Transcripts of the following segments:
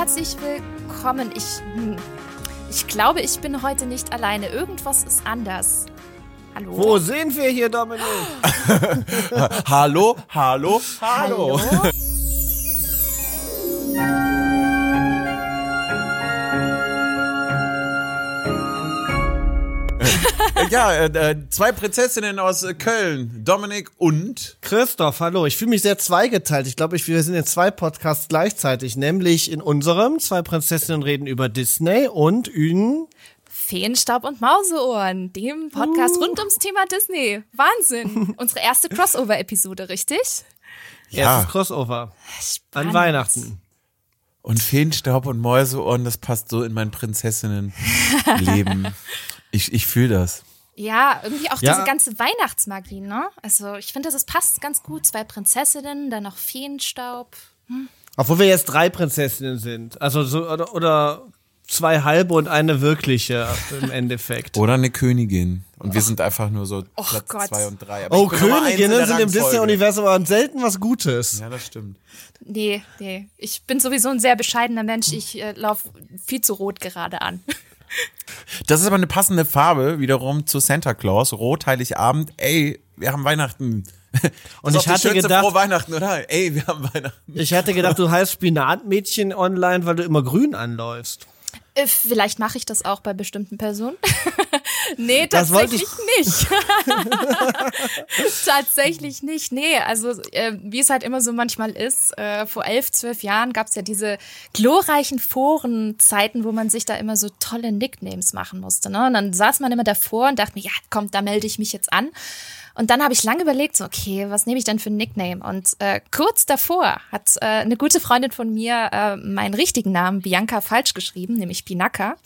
herzlich willkommen. Ich, hm, ich glaube, ich bin heute nicht alleine. Irgendwas ist anders. Hallo? Wo sind wir hier, Dominik? hallo, hallo, hallo. hallo? Ja, äh, äh, zwei Prinzessinnen aus äh, Köln, Dominik und Christoph. Hallo, ich fühle mich sehr zweigeteilt. Ich glaube, wir sind in zwei Podcasts gleichzeitig, nämlich in unserem zwei Prinzessinnen reden über Disney und in Feenstaub und Mauseohren, dem Podcast uh. rund ums Thema Disney. Wahnsinn. Unsere erste Crossover-Episode, richtig? Ja. Erstes Crossover. Spannend. An Weihnachten. Und Feenstaub und Mäuseohren, das passt so in mein Prinzessinnenleben. ich ich fühle das. Ja, irgendwie auch ja. diese ganze Weihnachtsmagie, ne? Also ich finde, das passt ganz gut. Zwei Prinzessinnen, dann noch Feenstaub. Hm. Obwohl wir jetzt drei Prinzessinnen sind. Also so, oder, oder zwei halbe und eine wirkliche im Endeffekt. Oder eine Königin. Und wir sind einfach nur so oh Platz Gott. zwei und drei. Aber oh, Königinnen sind im Disney-Universum aber selten was Gutes. Ja, das stimmt. Nee, nee. Ich bin sowieso ein sehr bescheidener Mensch. Ich äh, laufe viel zu rot gerade an. Das ist aber eine passende Farbe wiederum zu Santa Claus. Rot, Heiligabend. Ey, wir haben Weihnachten. Und ich hatte gedacht, frohe Weihnachten, oder? Ey, wir haben Weihnachten. Ich hatte gedacht, du heißt Spinatmädchen online, weil du immer grün anläufst. Äh, vielleicht mache ich das auch bei bestimmten Personen. nee, tatsächlich nicht. tatsächlich nicht. Nee, also äh, wie es halt immer so manchmal ist, äh, vor elf, zwölf Jahren gab es ja diese glorreichen Forenzeiten, wo man sich da immer so tolle Nicknames machen musste. Ne? Und dann saß man immer davor und dachte mir, ja, komm, da melde ich mich jetzt an. Und dann habe ich lange überlegt, so, okay, was nehme ich denn für ein Nickname? Und äh, kurz davor hat äh, eine gute Freundin von mir äh, meinen richtigen Namen Bianca falsch geschrieben, nämlich Pinaka.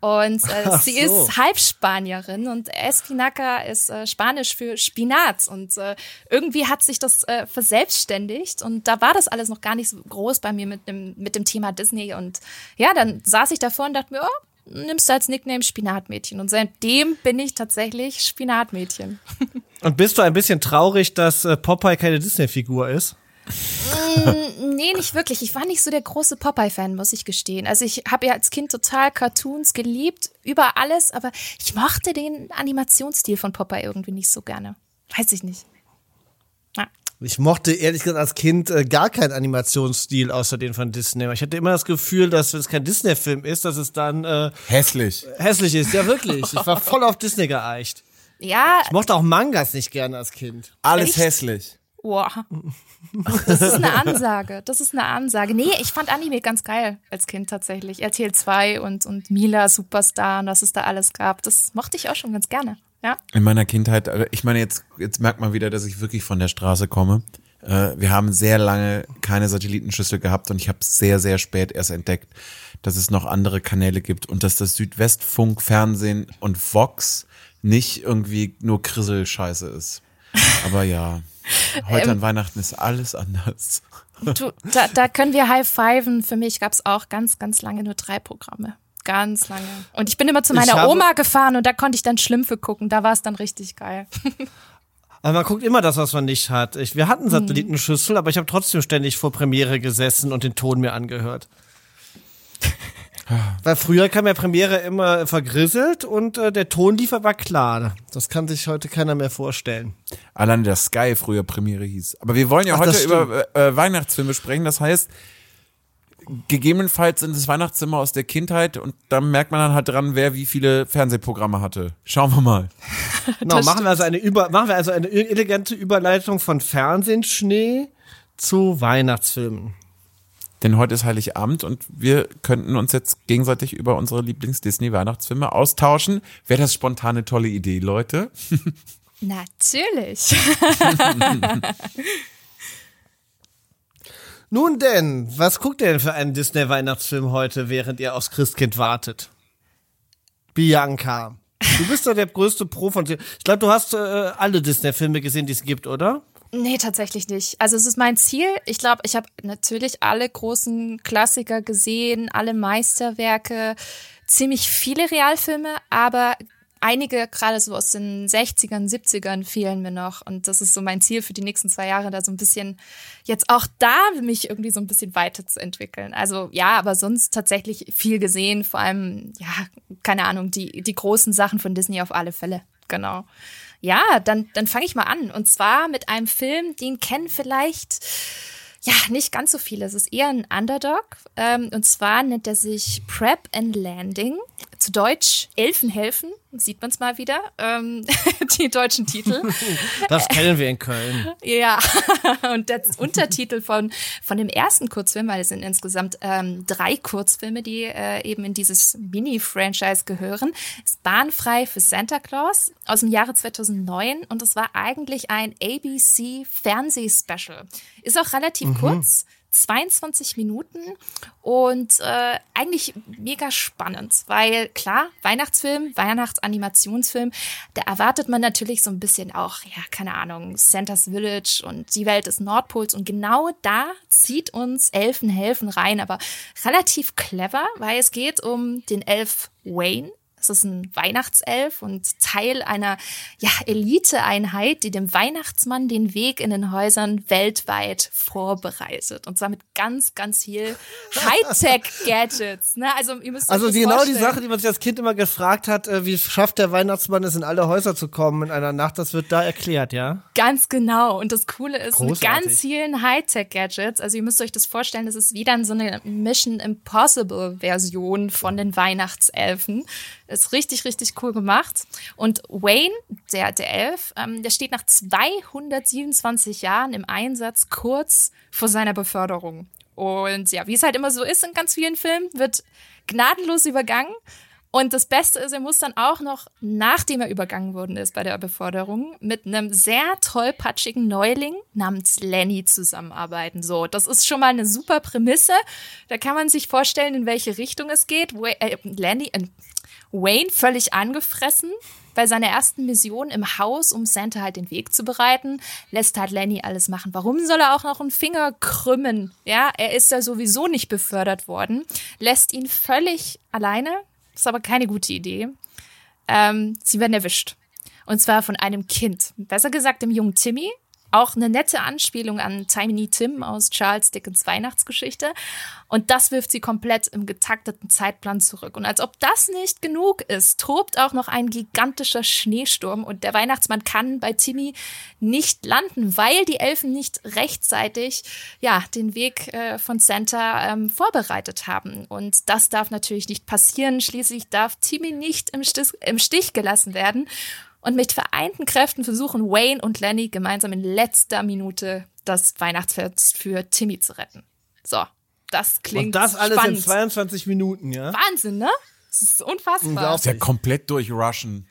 Und äh, sie so. ist Halbspanierin und Espinaca ist äh, Spanisch für Spinat. Und äh, irgendwie hat sich das äh, verselbstständigt. Und da war das alles noch gar nicht so groß bei mir mit dem, mit dem Thema Disney. Und ja, dann saß ich davor und dachte mir, oh, nimmst du als Nickname Spinatmädchen. Und seitdem bin ich tatsächlich Spinatmädchen. Und bist du ein bisschen traurig, dass äh, Popeye keine Disney-Figur ist? Mm, nee, nicht wirklich. Ich war nicht so der große Popeye-Fan, muss ich gestehen. Also ich habe ja als Kind total Cartoons geliebt, über alles, aber ich mochte den Animationsstil von Popeye irgendwie nicht so gerne. Weiß ich nicht. Ich mochte ehrlich gesagt als Kind äh, gar keinen Animationsstil außer den von Disney. Ich hatte immer das Gefühl, dass wenn es kein Disney-Film ist, dass es dann äh, hässlich. Hässlich ist, ja wirklich. Ich war voll auf Disney geeicht. Ja. Ich mochte auch Mangas nicht gerne als Kind. Alles Echt? hässlich. Wow. Das ist eine Ansage. Das ist eine Ansage. Nee, ich fand Anime ganz geil als Kind tatsächlich. RTL 2 und, und Mila Superstar und was es da alles gab. Das mochte ich auch schon ganz gerne. Ja. In meiner Kindheit, also ich meine, jetzt, jetzt merkt man wieder, dass ich wirklich von der Straße komme. Äh, wir haben sehr lange keine Satellitenschüssel gehabt und ich habe sehr, sehr spät erst entdeckt, dass es noch andere Kanäle gibt und dass das Südwestfunk, Fernsehen und Vox nicht irgendwie nur Krisselscheiße ist. Aber ja, heute ähm, an Weihnachten ist alles anders. Du, da, da können wir high-fiven. Für mich gab es auch ganz, ganz lange nur drei Programme ganz lange. Und ich bin immer zu meiner Oma gefahren und da konnte ich dann Schlümpfe gucken. Da war es dann richtig geil. Aber man guckt immer das, was man nicht hat. Ich, wir hatten Satellitenschüssel, aber ich habe trotzdem ständig vor Premiere gesessen und den Ton mir angehört. Weil früher kam ja Premiere immer vergrisselt und äh, der Tonliefer war klar. Das kann sich heute keiner mehr vorstellen. Allein der Sky früher Premiere hieß. Aber wir wollen ja Ach, heute über äh, Weihnachtsfilme sprechen. Das heißt, gegebenenfalls sind es Weihnachtszimmer aus der Kindheit und dann merkt man dann halt dran, wer wie viele Fernsehprogramme hatte. Schauen wir mal. genau, machen wir also eine über, machen wir also eine elegante Überleitung von Fernsehschnee zu Weihnachtsfilmen. Denn heute ist Heiligabend und wir könnten uns jetzt gegenseitig über unsere Lieblings-Disney-Weihnachtsfilme austauschen. Wäre das spontane tolle Idee, Leute? Natürlich. Nun denn, was guckt ihr denn für einen Disney-Weihnachtsfilm heute, während ihr aufs Christkind wartet? Bianca. Du bist doch der größte Pro von dir. Ich glaube, du hast äh, alle Disney-Filme gesehen, die es gibt, oder? Nee, tatsächlich nicht. Also es ist mein Ziel. Ich glaube, ich habe natürlich alle großen Klassiker gesehen, alle Meisterwerke, ziemlich viele Realfilme, aber einige gerade so aus den 60ern, 70ern fehlen mir noch. Und das ist so mein Ziel für die nächsten zwei Jahre, da so ein bisschen jetzt auch da mich irgendwie so ein bisschen weiterzuentwickeln. Also ja, aber sonst tatsächlich viel gesehen, vor allem, ja, keine Ahnung, die, die großen Sachen von Disney auf alle Fälle. Genau. Ja, dann, dann fange ich mal an. Und zwar mit einem Film, den kennen vielleicht ja, nicht ganz so viele. Es ist eher ein Underdog. Ähm, und zwar nennt er sich Prep and Landing. Zu Deutsch Elfen helfen. Sieht man es mal wieder. Ähm, die deutschen Titel. Das kennen wir in Köln. Ja. Und der Untertitel von, von dem ersten Kurzfilm, weil es sind insgesamt ähm, drei Kurzfilme, die äh, eben in dieses Mini-Franchise gehören, ist Bahnfrei für Santa Claus aus dem Jahre 2009. Und es war eigentlich ein ABC-Fernsehspecial. Ist auch relativ mhm. kurz. 22 Minuten und äh, eigentlich mega spannend, weil klar, Weihnachtsfilm, Weihnachtsanimationsfilm, da erwartet man natürlich so ein bisschen auch, ja, keine Ahnung, Santa's Village und die Welt des Nordpols und genau da zieht uns Elfen helfen rein, aber relativ clever, weil es geht um den Elf Wayne, es ist ein Weihnachtself und Teil einer ja, Eliteeinheit, die dem Weihnachtsmann den Weg in den Häusern weltweit vorbereitet. Und zwar mit ganz, ganz viel Hightech-Gadgets. Ne? Also, ihr müsst also genau vorstellen. die Sache, die man sich als Kind immer gefragt hat, äh, wie schafft der Weihnachtsmann es in alle Häuser zu kommen in einer Nacht, das wird da erklärt, ja? Ganz genau. Und das Coole ist, Großartig. mit ganz vielen Hightech-Gadgets, also ihr müsst euch das vorstellen, das ist wieder so eine Mission Impossible-Version von den Weihnachtselfen. Ist richtig, richtig cool gemacht. Und Wayne, der, der Elf, ähm, der steht nach 227 Jahren im Einsatz kurz vor seiner Beförderung. Und ja, wie es halt immer so ist in ganz vielen Filmen, wird gnadenlos übergangen. Und das Beste ist, er muss dann auch noch, nachdem er übergangen worden ist bei der Beförderung, mit einem sehr tollpatschigen Neuling namens Lenny zusammenarbeiten. So, das ist schon mal eine super Prämisse. Da kann man sich vorstellen, in welche Richtung es geht. Äh, Lenny, äh, Wayne völlig angefressen bei seiner ersten Mission im Haus, um Santa halt den Weg zu bereiten, lässt halt Lenny alles machen. Warum soll er auch noch einen Finger krümmen? Ja, er ist ja sowieso nicht befördert worden, lässt ihn völlig alleine. Ist aber keine gute Idee. Ähm, sie werden erwischt. Und zwar von einem Kind. Besser gesagt, dem jungen Timmy, auch eine nette Anspielung an Tiny Tim aus Charles Dickens Weihnachtsgeschichte. Und das wirft sie komplett im getakteten Zeitplan zurück. Und als ob das nicht genug ist, tobt auch noch ein gigantischer Schneesturm und der Weihnachtsmann kann bei Timmy nicht landen, weil die Elfen nicht rechtzeitig, ja, den Weg äh, von Santa ähm, vorbereitet haben. Und das darf natürlich nicht passieren. Schließlich darf Timmy nicht im Stich, im Stich gelassen werden. Und mit vereinten Kräften versuchen Wayne und Lenny gemeinsam in letzter Minute das Weihnachtsfest für Timmy zu retten. So, das klingt Und das alles spannend. in 22 Minuten, ja? Wahnsinn, ne? Das ist unfassbar. Das ist ja komplett durchrushen.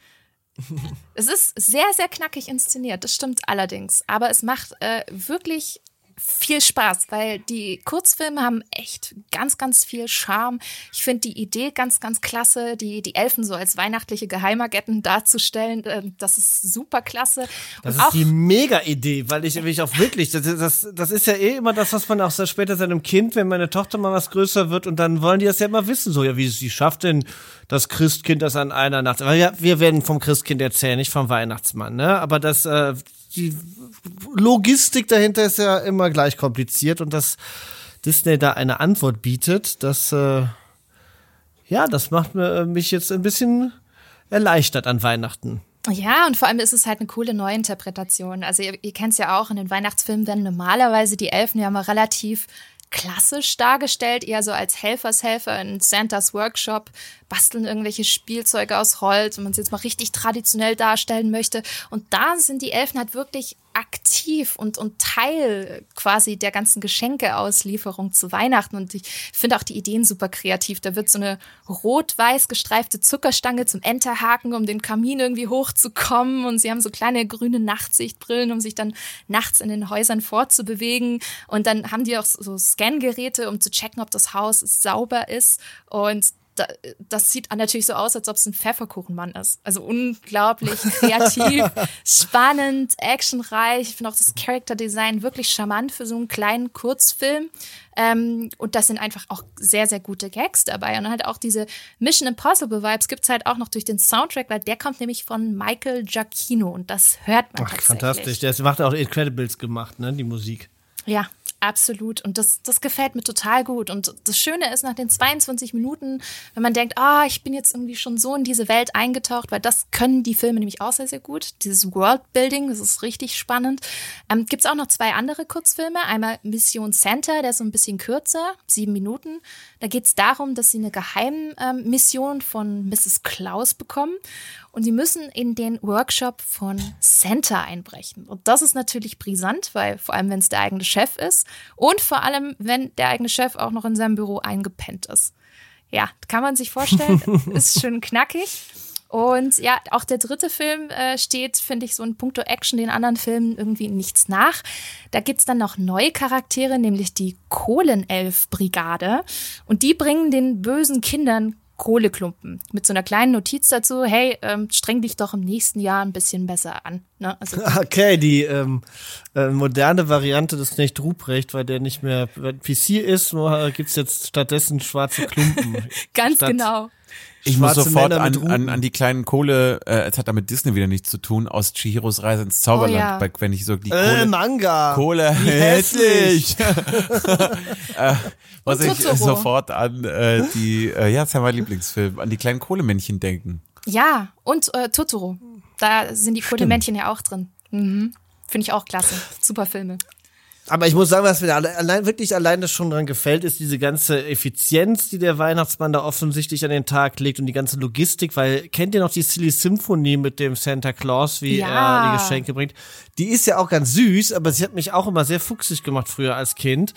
Es ist sehr, sehr knackig inszeniert, das stimmt allerdings. Aber es macht äh, wirklich viel Spaß, weil die Kurzfilme haben echt ganz, ganz viel Charme. Ich finde die Idee ganz, ganz klasse, die, die Elfen so als weihnachtliche Geheimagenten darzustellen. Äh, das ist super klasse. Das Und ist die Mega-Idee, weil ich, ich auch wirklich, das, das, das ist ja eh immer das, was man auch so später seinem Kind, wenn meine Tochter mal was größer wird und dann wollen die das ja immer wissen, so, ja, wie sie schafft denn das Christkind das an einer Nacht, weil ja, wir werden vom Christkind erzählen, nicht vom Weihnachtsmann, ne, aber das, äh, die Logistik dahinter ist ja immer gleich kompliziert und dass Disney da eine Antwort bietet, das äh, ja, das macht äh, mich jetzt ein bisschen erleichtert an Weihnachten. Ja, und vor allem ist es halt eine coole Neuinterpretation. Also ihr, ihr kennt es ja auch, in den Weihnachtsfilmen werden normalerweise die Elfen ja mal relativ klassisch dargestellt, eher so als Helfershelfer in Santas Workshop, basteln irgendwelche Spielzeuge aus Holz, wenn man es jetzt mal richtig traditionell darstellen möchte. Und da sind die Elfen halt wirklich aktiv und, und Teil quasi der ganzen Geschenkeauslieferung zu Weihnachten. Und ich finde auch die Ideen super kreativ. Da wird so eine rot-weiß gestreifte Zuckerstange zum Enterhaken, um den Kamin irgendwie hochzukommen. Und sie haben so kleine grüne Nachtsichtbrillen, um sich dann nachts in den Häusern fortzubewegen. Und dann haben die auch so Scangeräte, um zu checken, ob das Haus sauber ist. Und das sieht natürlich so aus, als ob es ein Pfefferkuchenmann ist. Also unglaublich kreativ, spannend, actionreich. Ich finde auch das Character Design wirklich charmant für so einen kleinen Kurzfilm. Ähm, und das sind einfach auch sehr, sehr gute Gags dabei. Und halt auch diese Mission Impossible Vibes gibt's halt auch noch durch den Soundtrack, weil der kommt nämlich von Michael Giacchino und das hört man Ach, tatsächlich. fantastisch. Der macht auch Incredibles gemacht, ne, die Musik. Ja, absolut. Und das, das gefällt mir total gut. Und das Schöne ist, nach den 22 Minuten, wenn man denkt, ah, ich bin jetzt irgendwie schon so in diese Welt eingetaucht, weil das können die Filme nämlich auch sehr, sehr gut. Dieses Worldbuilding, das ist richtig spannend. Ähm, Gibt es auch noch zwei andere Kurzfilme. Einmal Mission Center, der ist so ein bisschen kürzer, sieben Minuten. Da geht es darum, dass sie eine Geheimmission von Mrs. Klaus bekommen und sie müssen in den Workshop von Santa einbrechen. Und das ist natürlich brisant, weil vor allem, wenn es der eigene Chef ist und vor allem, wenn der eigene Chef auch noch in seinem Büro eingepennt ist. Ja, kann man sich vorstellen, ist schön knackig. Und ja, auch der dritte Film äh, steht, finde ich, so in puncto Action den anderen Filmen irgendwie nichts nach. Da gibt's dann noch neue Charaktere, nämlich die Kohlenelf-Brigade. Und die bringen den bösen Kindern Kohleklumpen mit so einer kleinen Notiz dazu, hey, ähm, streng dich doch im nächsten Jahr ein bisschen besser an. Ne? Also, Okay, die ähm, äh, moderne Variante des Knecht Ruprecht, weil der nicht mehr PC ist, nur äh, gibt's jetzt stattdessen schwarze Klumpen. ganz Statt- genau. Ich muss sofort an, an, an die kleinen Kohle, äh, es hat damit Disney wieder nichts zu tun, aus Chihiros Reise ins Zauberland, Oh ja. bei- wenn ich so die Äh, Kohle, Manga. Kohle Wie hässlich. äh, was ich Totoro. sofort an äh, die, äh, ja, das ist ja mein Lieblingsfilm, an die kleinen Kohlemännchen denken. Ja, und äh, Totoro. Da sind die Kohlemännchen ja auch drin. Mhm. Finde ich auch klasse. Super Filme. Aber ich muss sagen, was mir alle- allein wirklich alleine schon dran gefällt, ist diese ganze Effizienz, die der Weihnachtsmann da offensichtlich an den Tag legt und die ganze Logistik, weil kennt ihr noch die Silly Symphony mit dem Santa Claus, wie Ja. er die Geschenke bringt? Die ist ja auch ganz süß, aber sie hat mich auch immer sehr fuchsig gemacht früher als Kind,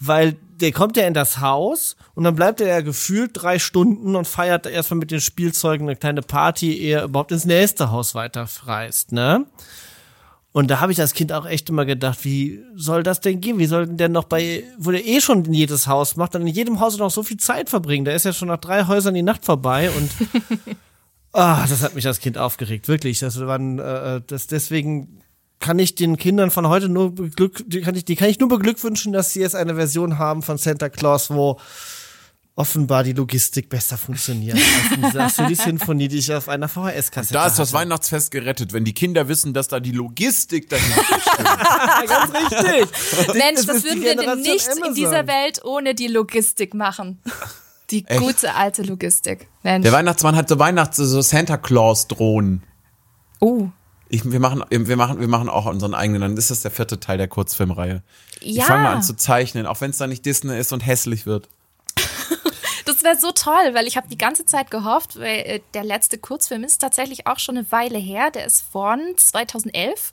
weil der kommt ja in das Haus und dann bleibt er ja gefühlt drei Stunden und feiert erstmal mit den Spielzeugen eine kleine Party, ehe er überhaupt ins nächste Haus weiterreist, ne? Und da habe ich als Kind auch echt immer gedacht, wie soll das denn gehen? Wie soll denn der noch bei, wo der eh schon in jedes Haus macht, dann in jedem Haus noch so viel Zeit verbringen? Der ist ja schon nach drei Häusern die Nacht vorbei und ah, das hat mich als Kind aufgeregt, wirklich. Das waren, äh, das deswegen kann ich den Kindern von heute nur beglück, die kann ich, die kann ich nur beglückwünschen, dass sie jetzt eine Version haben von Santa Claus, wo offenbar die Logistik besser funktioniert als in Silly Sinfonie, die ich auf einer VHS-Kassette Da ist das hatte. Weihnachtsfest gerettet, wenn die Kinder wissen, dass da die Logistik dahinter steht. Ganz richtig. Mensch, das was die würden wir denn nicht in Amazon. dieser Welt ohne die Logistik machen? Die Echt? gute alte Logistik. Mensch. Der Weihnachtsmann hat so Weihnachts-, so Santa Claus-Drohnen. oh. Ich, wir machen, wir machen, wir machen auch unseren eigenen. Dann ist das der vierte Teil der Kurzfilmreihe. Ich Ja. fange mal an zu zeichnen, auch wenn es da nicht Disney ist und hässlich wird. Das wäre so toll, weil ich habe die ganze Zeit gehofft, weil äh, der letzte Kurzfilm ist tatsächlich auch schon eine Weile her. Der ist von 2011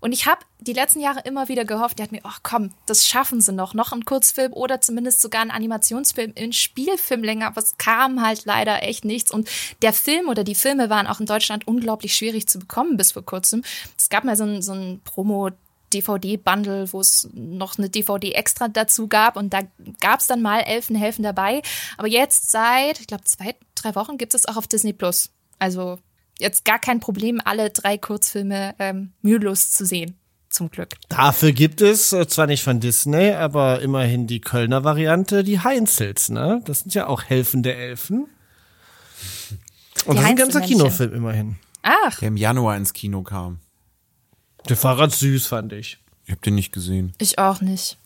und ich habe die letzten Jahre immer wieder gehofft, der hat mir, ach komm, das schaffen sie noch, noch ein Kurzfilm oder zumindest sogar ein Animationsfilm in Spielfilmlänge, aber es kam halt leider echt nichts. Und der Film oder die Filme waren auch in Deutschland unglaublich schwierig zu bekommen bis vor kurzem. Es gab mal so ein, so ein Promo DVD-Bundle, wo es noch eine DVD extra dazu gab und da gab es dann mal Elfenhelfen dabei. Aber jetzt seit, ich glaube, zwei, drei Wochen gibt es auch auf Disney Plus. Also jetzt gar kein Problem, alle drei Kurzfilme ähm, mühelos zu sehen. Zum Glück. Dafür gibt es, äh, zwar nicht von Disney, aber immerhin die Kölner Variante, die Heinzels, ne? Das sind ja auch helfende Elfen. Und Die das ist ein ganzer. Kinofilm immerhin. Ach, Der im Januar ins Kino kam. Der Fahrrad süß, fand ich. Ich habe den nicht gesehen. ich auch nicht.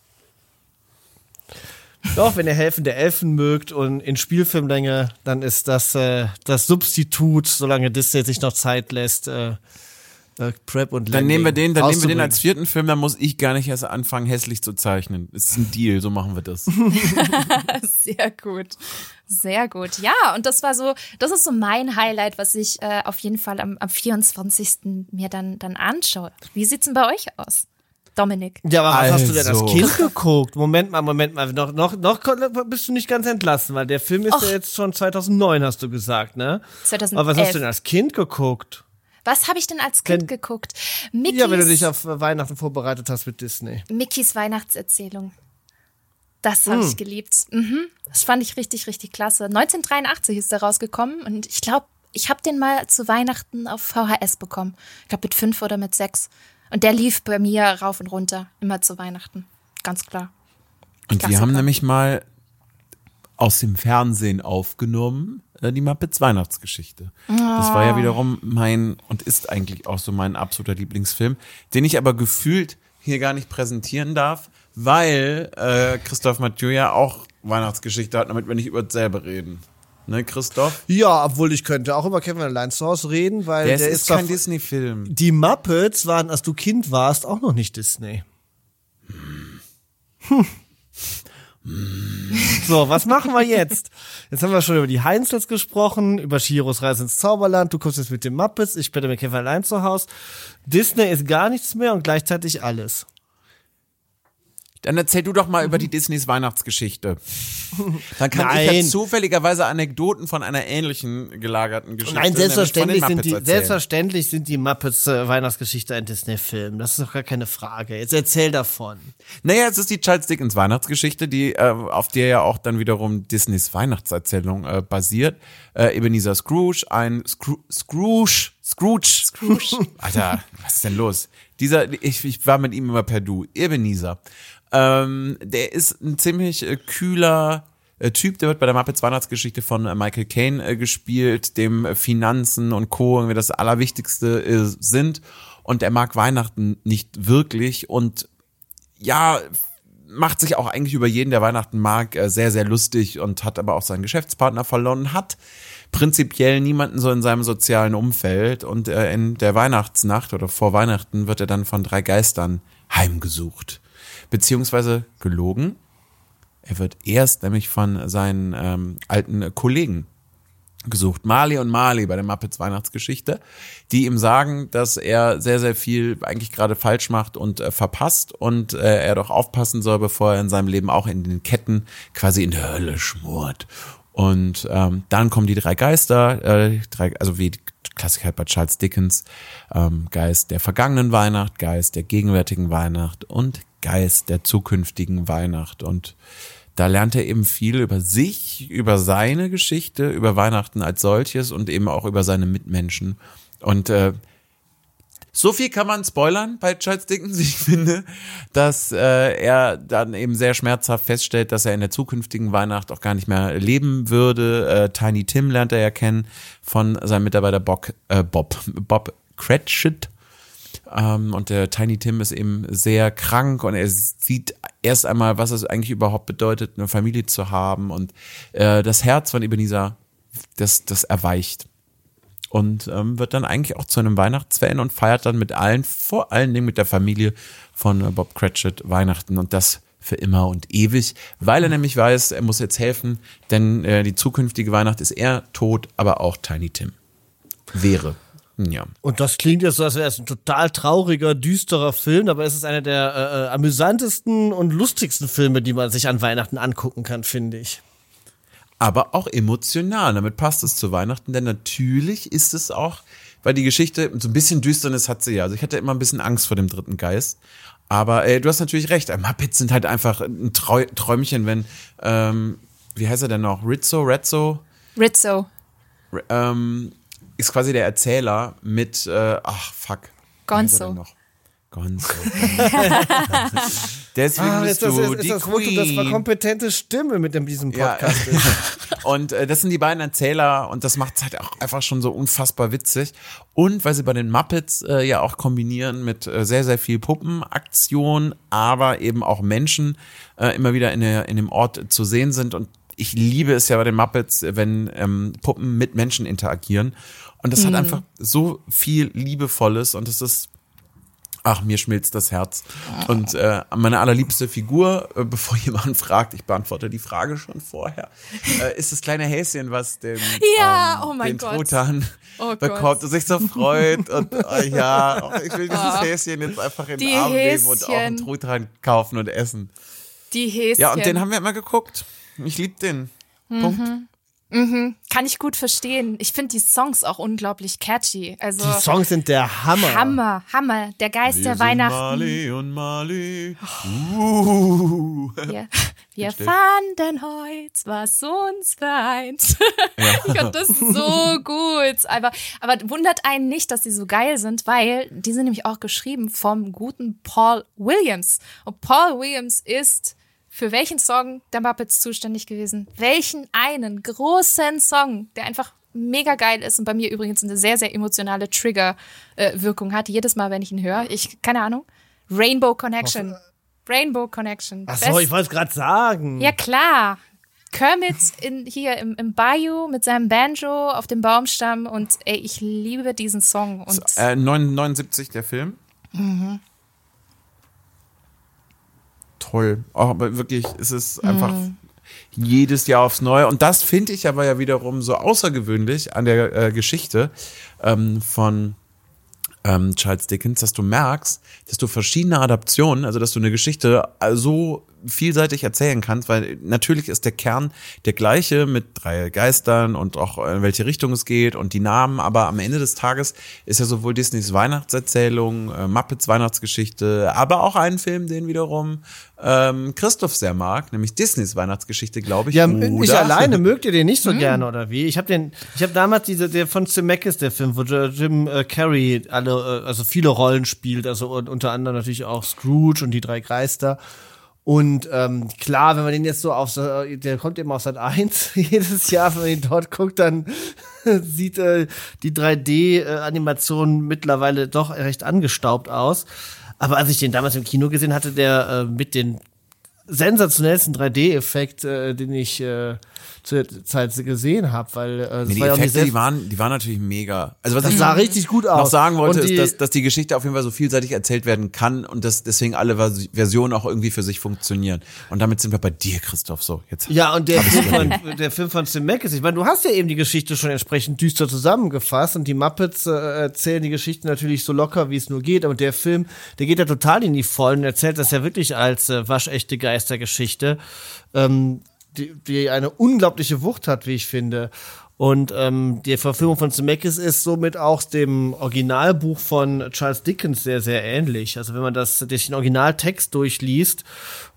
Doch, wenn ihr helfende Elfen mögt und in Spielfilmlänge, dann ist das äh, das Substitut, solange Disney sich noch Zeit lässt, äh, äh, Prep und Dann nehmen wir den, dann nehmen wir den als vierten Film, dann muss ich gar nicht erst anfangen, hässlich zu zeichnen. Das ist ein Deal, so machen wir das. Sehr gut. Sehr gut. Ja, und das war so, das ist so mein Highlight, was ich äh, auf jeden Fall am, am 24. mir dann, dann anschaue. Wie sieht's denn bei euch aus? Dominik. Ja, aber was hast du denn als Also. Kind geguckt? Moment mal, Moment mal, noch, noch, noch bist du nicht ganz entlassen, weil der Film ist Och. ja jetzt schon 2009, hast du gesagt, ne? 2011. Aber was hast du denn als Kind geguckt? Was habe ich denn als Kind Kenn- geguckt? Mickey's, Ja, wenn du dich auf Weihnachten vorbereitet hast mit Disney. Mickeys Weihnachtserzählung. Das habe ich geliebt. Mhm. Das fand ich richtig, richtig klasse. 1983 ist der rausgekommen und ich glaube, ich habe den mal zu Weihnachten auf VHS bekommen. Ich glaube mit fünf oder mit sechs. Und der lief bei mir rauf und runter, immer zu Weihnachten. Ganz klar. Und wir Klassiker. haben nämlich mal aus dem Fernsehen aufgenommen, äh, die Muppets Weihnachtsgeschichte. Das war Ah. ja wiederum mein und ist eigentlich auch so mein absoluter Lieblingsfilm, den ich aber gefühlt hier gar nicht präsentieren darf, weil äh, Christoph Mathieu ja auch Weihnachtsgeschichte hat, damit wir nicht über dasselbe reden. Ne, Christoph? Ja, obwohl ich könnte auch über Kevin allein zu Hause reden, weil Der, der, ist, ist kein Disney-Film. Die Muppets waren, als du Kind warst, auch noch nicht Disney. Hm. So, was machen wir jetzt? Jetzt haben wir schon über die Heinzels gesprochen, über Chiros Reise ins Zauberland. Du kommst jetzt mit den Muppets, ich bin mit Kevin allein zu Hause. Disney ist gar nichts mehr und gleichzeitig alles. Dann erzähl du doch mal über die Disneys Weihnachtsgeschichte. Dann kann ich Nein. ja zufälligerweise Anekdoten von einer ähnlichen gelagerten Geschichte. Nein, selbstverständlich sind, die, erzählen. selbstverständlich sind die Muppets äh, Weihnachtsgeschichte ein Disney-Film. Das ist doch gar keine Frage. Jetzt erzähl davon. Naja, es ist die Charles Dickens Weihnachtsgeschichte, die äh, auf der ja auch dann wiederum Disneys Weihnachtserzählung äh, basiert. Äh, Ebenezer Scrooge, ein Scroo Scrooge, Scrooge, Scrooge. Alter, was ist denn los? Dieser, ich, ich war mit ihm immer per Du. Ebenezer. Ähm, der ist ein ziemlich äh, kühler äh, Typ, der wird bei der Muppets Weihnachtsgeschichte von äh, Michael Caine äh, gespielt, dem Finanzen und Co. irgendwie das Allerwichtigste äh, sind. Und er mag Weihnachten nicht wirklich und ja, macht sich auch eigentlich über jeden, der Weihnachten mag, äh, sehr, sehr lustig und hat aber auch seinen Geschäftspartner verloren, hat prinzipiell niemanden so in seinem sozialen Umfeld und in der Weihnachtsnacht oder vor Weihnachten wird er dann von drei Geistern heimgesucht. Beziehungsweise gelogen. Er wird erst nämlich von seinen ähm, alten Kollegen gesucht. Marley und Marley bei der Muppets Weihnachtsgeschichte, die ihm sagen, dass er sehr, sehr viel eigentlich gerade falsch macht und äh, verpasst und äh, er doch aufpassen soll, bevor er in seinem Leben auch in den Ketten quasi in der Hölle schmort. Und ähm, dann kommen die drei Geister, äh, drei, also wie Klassiker bei Charles Dickens, ähm, Geist der vergangenen Weihnacht, Geist der gegenwärtigen Weihnacht und Geist der zukünftigen Weihnacht. Und da lernt er eben viel über sich, über seine Geschichte, über Weihnachten als solches und eben auch über seine Mitmenschen. Und äh, so viel kann man spoilern bei Charles Dickens. Ich finde, dass äh, er dann eben sehr schmerzhaft feststellt, dass er in der zukünftigen Weihnacht auch gar nicht mehr leben würde. Äh, Tiny Tim lernt er ja kennen von seinem Mitarbeiter Bob, äh, Bob, Bob Cratchit. Ähm, und der Tiny Tim ist eben sehr krank und er sieht erst einmal, was es eigentlich überhaupt bedeutet, eine Familie zu haben. Und äh, das Herz von Ebenezer, das, das erweicht. Und ähm, wird dann eigentlich auch zu einem Weihnachtsfan und feiert dann mit allen, vor allen Dingen mit der Familie von äh, Bob Cratchit Weihnachten und das für immer und ewig, weil er nämlich weiß, er muss jetzt helfen, denn äh, die zukünftige Weihnacht ist er tot, aber auch Tiny Tim. Wäre. Ja. Und das klingt jetzt so, als wäre es ein total trauriger, düsterer Film, aber es ist einer der äh, äh, amüsantesten und lustigsten Filme, die man sich an Weihnachten angucken kann, finde ich. Aber auch emotional. Damit passt es zu Weihnachten, denn natürlich ist es auch, weil die Geschichte so ein bisschen Düsternis hat sie ja. Also ich hatte immer ein bisschen Angst vor dem dritten Geist. Aber äh, du hast natürlich recht, äh, Muppets sind halt einfach ein Trau Träumchen, wenn, ähm, wie heißt er denn noch? Rizzo, Rezzo? Rizzo. R ähm, ist quasi der Erzähler mit, äh, ach fuck. Gonzo. Gonzo. Deswegen Ah, bist ist das, du ist die das Motto, das war Queen. kompetente Stimme mit dem diesem Ja. Podcast ist. Und äh, das sind die beiden Erzähler und das macht es halt auch einfach schon so unfassbar witzig. Und weil sie bei den Muppets äh, ja auch kombinieren mit äh, sehr, sehr viel Puppenaktion, aber eben auch Menschen äh, immer wieder in, der, in dem Ort zu sehen sind. Und ich liebe es ja bei den Muppets, wenn ähm, Puppen mit Menschen interagieren. Und das hat einfach so viel Liebevolles und es ist Ach, mir schmilzt das Herz. Und äh, meine allerliebste Figur, äh, bevor jemand fragt, ich beantworte die Frage schon vorher, äh, ist das kleine Häschen, was den, Ja, ähm, oh mein den Gott. Truthahn Oh bekommt und sich so freut. Und äh, ja, oh, ich will dieses Häschen jetzt einfach in den Arm nehmen und auch einen. Truthahn kaufen und essen. Die Häschen. Ja, und den haben wir immer geguckt. Ich lieb den. Punkt. Kann ich gut verstehen. Ich finde die Songs auch unglaublich catchy. Also Die Songs sind der Hammer. Hammer, Hammer. Der Geist der sind Weihnachten. Mali und Mali. Uh. Wir, wir fanden heute, was uns vereint. ich fand das so gut. Aber, aber wundert einen nicht, dass die so geil sind, weil die sind nämlich auch geschrieben vom guten Paul Williams. Und Paul Williams ist für welchen Song der Muppets zuständig gewesen? Welchen einen großen Song, der einfach mega geil ist und bei mir übrigens eine sehr, sehr emotionale Trigger-Wirkung hat. Jedes Mal, wenn ich ihn höre. Ich, keine Ahnung. Rainbow Connection. Rainbow Connection. Ach so, ich wollte es gerade sagen. Ja, klar. Kermit in, hier im, im Bayou mit seinem Banjo auf dem Baumstamm und ey, ich liebe diesen Song. Und Äh, 79 der Film. Toll. Auch, aber wirklich, es ist einfach jedes Jahr aufs Neue. Und das finde ich aber ja wiederum so außergewöhnlich an der äh, Geschichte ähm, von ähm, Charles Dickens, dass du merkst, dass du verschiedene Adaptionen, also dass du eine Geschichte so vielseitig erzählen kannst, weil natürlich ist der Kern der gleiche mit drei Geistern und auch in welche Richtung es geht und die Namen, aber am Ende des Tages ist ja sowohl Disneys Weihnachtserzählung, äh, Muppets Weihnachtsgeschichte, aber auch ein Film, den wiederum ähm, Christoph sehr mag, nämlich Disneys Weihnachtsgeschichte, glaube ich. Ja, oder? ich alleine mögt ihr den nicht so gerne oder wie? Ich habe den, ich habe damals diese, der von Zemeckis, der Film, wo Jim äh, Carrey alle, äh, also viele Rollen spielt, also und, unter anderem natürlich auch Scrooge und die drei Geister. Und ähm, klar, wenn man den jetzt so auf, der kommt eben auf Sat 1 jedes Jahr, wenn man ihn dort guckt, dann sieht äh, die 3D-Animation mittlerweile doch recht angestaubt aus. Aber als ich den damals im Kino gesehen hatte, der äh, mit den sensationellsten 3D-Effekt, äh, den ich äh, zur Zeit gesehen habe, weil äh, Nee, die war ja auch nicht Effekte, die waren, die waren natürlich mega. Also was das ich sah richtig gut aus. noch sagen wollte, die- ist, dass, dass die Geschichte auf jeden Fall so vielseitig erzählt werden kann und dass deswegen alle Vers- Versionen auch irgendwie für sich funktionieren. Und damit sind wir bei dir, Christoph. So, jetzt. Ja, und der Film, von, der Film von Zemeckis, ich meine, du hast ja eben die Geschichte schon entsprechend düster zusammengefasst und die Muppets äh, erzählen die Geschichte natürlich so locker, wie es nur geht, aber der Film, der geht ja total in die Vollen und erzählt das ja wirklich als äh, waschechte Geistergeschichte, ähm, die, die eine unglaubliche Wucht hat, wie ich finde. Und ähm, die Verfilmung von Zemeckis ist somit auch dem Originalbuch von Charles Dickens sehr, sehr ähnlich. Also wenn man das, den Originaltext durchliest,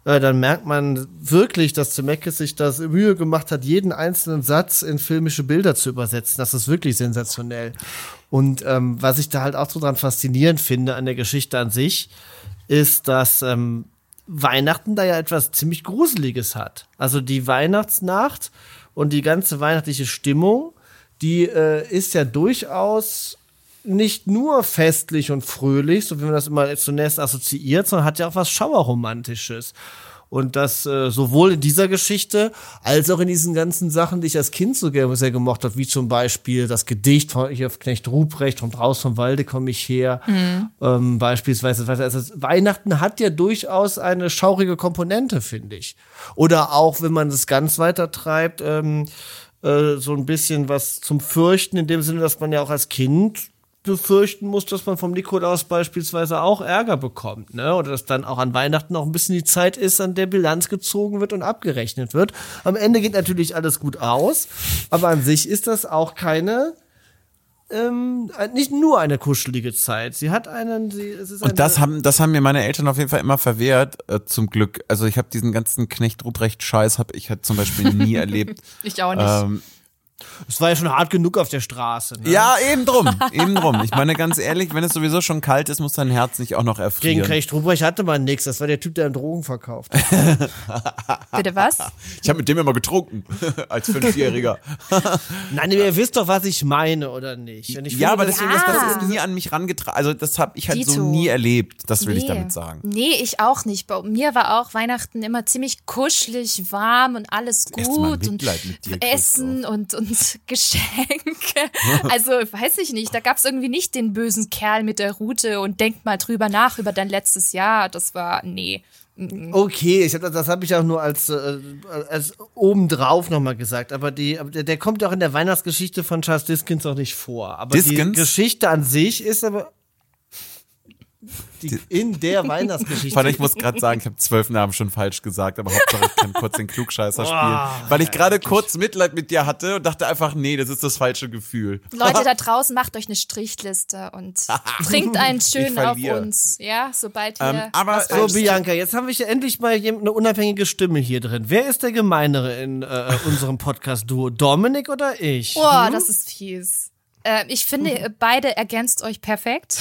äh, dann merkt man wirklich, dass Zemeckis sich das Mühe gemacht hat, jeden einzelnen Satz in filmische Bilder zu übersetzen. Das ist wirklich sensationell. Und ähm, was ich da halt auch so dran faszinierend finde an der Geschichte an sich, ist, dass ähm, Weihnachten da ja etwas ziemlich Gruseliges hat. Also die Weihnachtsnacht und die ganze weihnachtliche Stimmung, die äh, ist ja durchaus nicht nur festlich und fröhlich, so wie man das immer zunächst assoziiert, sondern hat ja auch was Schauerromantisches. Und das äh, sowohl in dieser Geschichte als auch in diesen ganzen Sachen, die ich als Kind so sehr gemocht habe, wie zum Beispiel das Gedicht von hier auf Knecht Ruprecht, kommt raus vom Walde komme ich her, ähm, beispielsweise. Also Weihnachten hat ja durchaus eine schaurige Komponente, finde ich. Oder auch, wenn man das ganz weiter treibt, ähm, äh, so ein bisschen was zum Fürchten, in dem Sinne, dass man ja auch als Kind befürchten muss, dass man vom Nikolaus beispielsweise auch Ärger bekommt, ne? Oder dass dann auch an Weihnachten auch ein bisschen die Zeit ist, an der Bilanz gezogen wird und abgerechnet wird. Am Ende geht natürlich alles gut aus, aber an sich ist das auch keine ähm, nicht nur eine kuschelige Zeit. Sie hat einen, sie, es ist eine, Und das haben, das haben mir meine Eltern auf jeden Fall immer verwehrt, äh, zum Glück. Also ich habe diesen ganzen Knecht Ruprecht Scheiß habe ich halt zum Beispiel nie erlebt. ich auch nicht. Ähm, es war ja schon hart genug auf der Straße. Ne? ja, eben drum, eben drum. Ich meine ganz ehrlich, wenn es sowieso schon kalt ist, muss dein Herz nicht auch noch Gegen erfrieren. Knecht Ruprecht hatte man nichts. Das war der Typ, der Drogen verkauft. Bitte was? Ich habe mit dem immer getrunken als Fünfjähriger. Nein, ihr wisst doch, was ich meine, oder nicht? Und ich ja, finde, aber das- deswegen, Ja. das, das ist nie an mich rangetragen. Also das habe ich halt so Dito. nie erlebt. Das will ich Nee. damit sagen. Nee, ich auch nicht. Bei mir war auch Weihnachten immer ziemlich kuschelig, warm und alles gut und Mitleid mit dir, Essen und, und Geschenke. Also, weiß ich nicht. Da gab es irgendwie nicht den bösen Kerl mit der Rute und denk mal drüber nach über dein letztes Jahr. Das war, nee. Okay, ich hab, das, habe ich auch nur als, äh, als obendrauf nochmal gesagt. Aber die, aber der, der kommt ja auch in der Weihnachtsgeschichte von Charles Dickens auch nicht vor. Aber Dickens? die Geschichte an sich ist aber. Die, in der Weihnachtsgeschichte. Warte, ich muss gerade sagen, ich habe zwölf Namen schon falsch gesagt, aber Hauptsache ich kann kurz den Klugscheißer spielen. Weil ich gerade kurz Mitleid mit dir hatte und dachte einfach, nee, das ist das falsche Gefühl. Leute da draußen, macht euch eine Strichliste und trinkt einen schönen auf uns. Ja, sobald wir Ähm, aber was so, Bianca, jetzt haben wir hier endlich mal eine unabhängige Stimme hier drin. Wer ist der Gemeinere in äh, unserem Podcast-Duo? Dominik oder ich? Boah, das ist fies. Äh, ich finde, ihr beide ergänzt euch perfekt.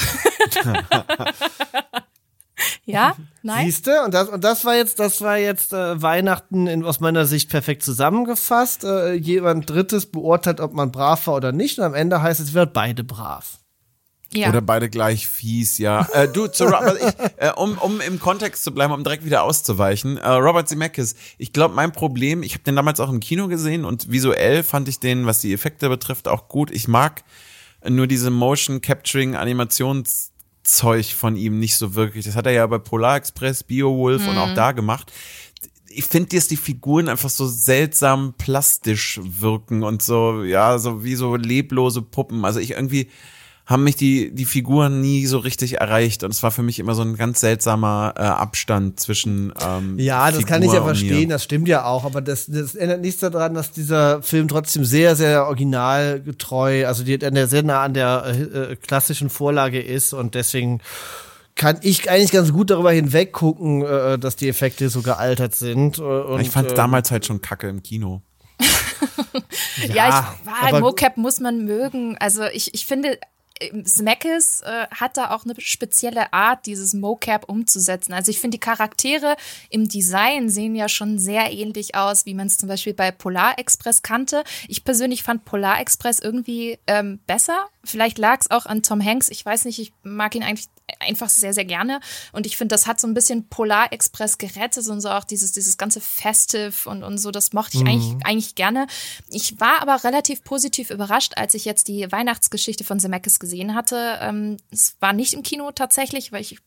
ja? Nein? Siehste, und das, und das war jetzt, das war jetzt äh, Weihnachten in, aus meiner Sicht perfekt zusammengefasst. Äh, jemand Drittes beurteilt, ob man brav war oder nicht. Und am Ende heißt es, wir werden beide brav. Ja. Oder beide gleich fies, ja. Äh, du, zu Robert, ich, äh, um, um im Kontext zu bleiben, um direkt wieder auszuweichen. Äh, Robert Zemeckis, ich glaube, mein Problem, ich habe den damals auch im Kino gesehen und visuell fand ich den, was die Effekte betrifft, auch gut. Ich mag nur diese Motion Capturing Animationszeug von ihm nicht so wirklich. Das hat er ja bei Polar Express, Beowulf und auch da gemacht. Ich finde, dass die Figuren einfach so seltsam plastisch wirken und so, ja, so wie so leblose Puppen. Also ich irgendwie haben mich die, die Figuren nie so richtig erreicht. Und es war für mich immer so ein ganz seltsamer äh, Abstand zwischen. Ähm, Ja, das Figur kann ich ja verstehen, das stimmt ja auch, aber das, das ändert nichts daran, dass dieser Film trotzdem sehr, sehr originalgetreu, also die, der, sehr nah an der äh, äh, klassischen Vorlage ist und deswegen kann ich eigentlich ganz gut darüber hinweggucken, äh, dass die Effekte so gealtert sind. äh, Und, Ich fand äh, damals halt schon kacke im Kino. Ja, Ja, ich, war, aber- Mocap muss man mögen. Also ich, ich finde, Zemeckis äh, hat da auch eine spezielle Art, dieses Mocap umzusetzen. Also ich finde, die Charaktere im Design sehen ja schon sehr ähnlich aus, wie man es zum Beispiel bei Polar Express kannte. Ich persönlich fand Polar Express irgendwie ähm, besser. Vielleicht lag es auch an Tom Hanks. Ich weiß nicht, ich mag ihn eigentlich einfach sehr, sehr gerne. Und ich finde, das hat so ein bisschen Polar Express gerettet und so auch dieses, dieses ganze Festive und, und so, das mochte ich eigentlich, eigentlich gerne. Ich war aber relativ positiv überrascht, als ich jetzt die Weihnachtsgeschichte von Zemeckis gesehen hatte. Ähm, es war nicht im Kino tatsächlich, weil ich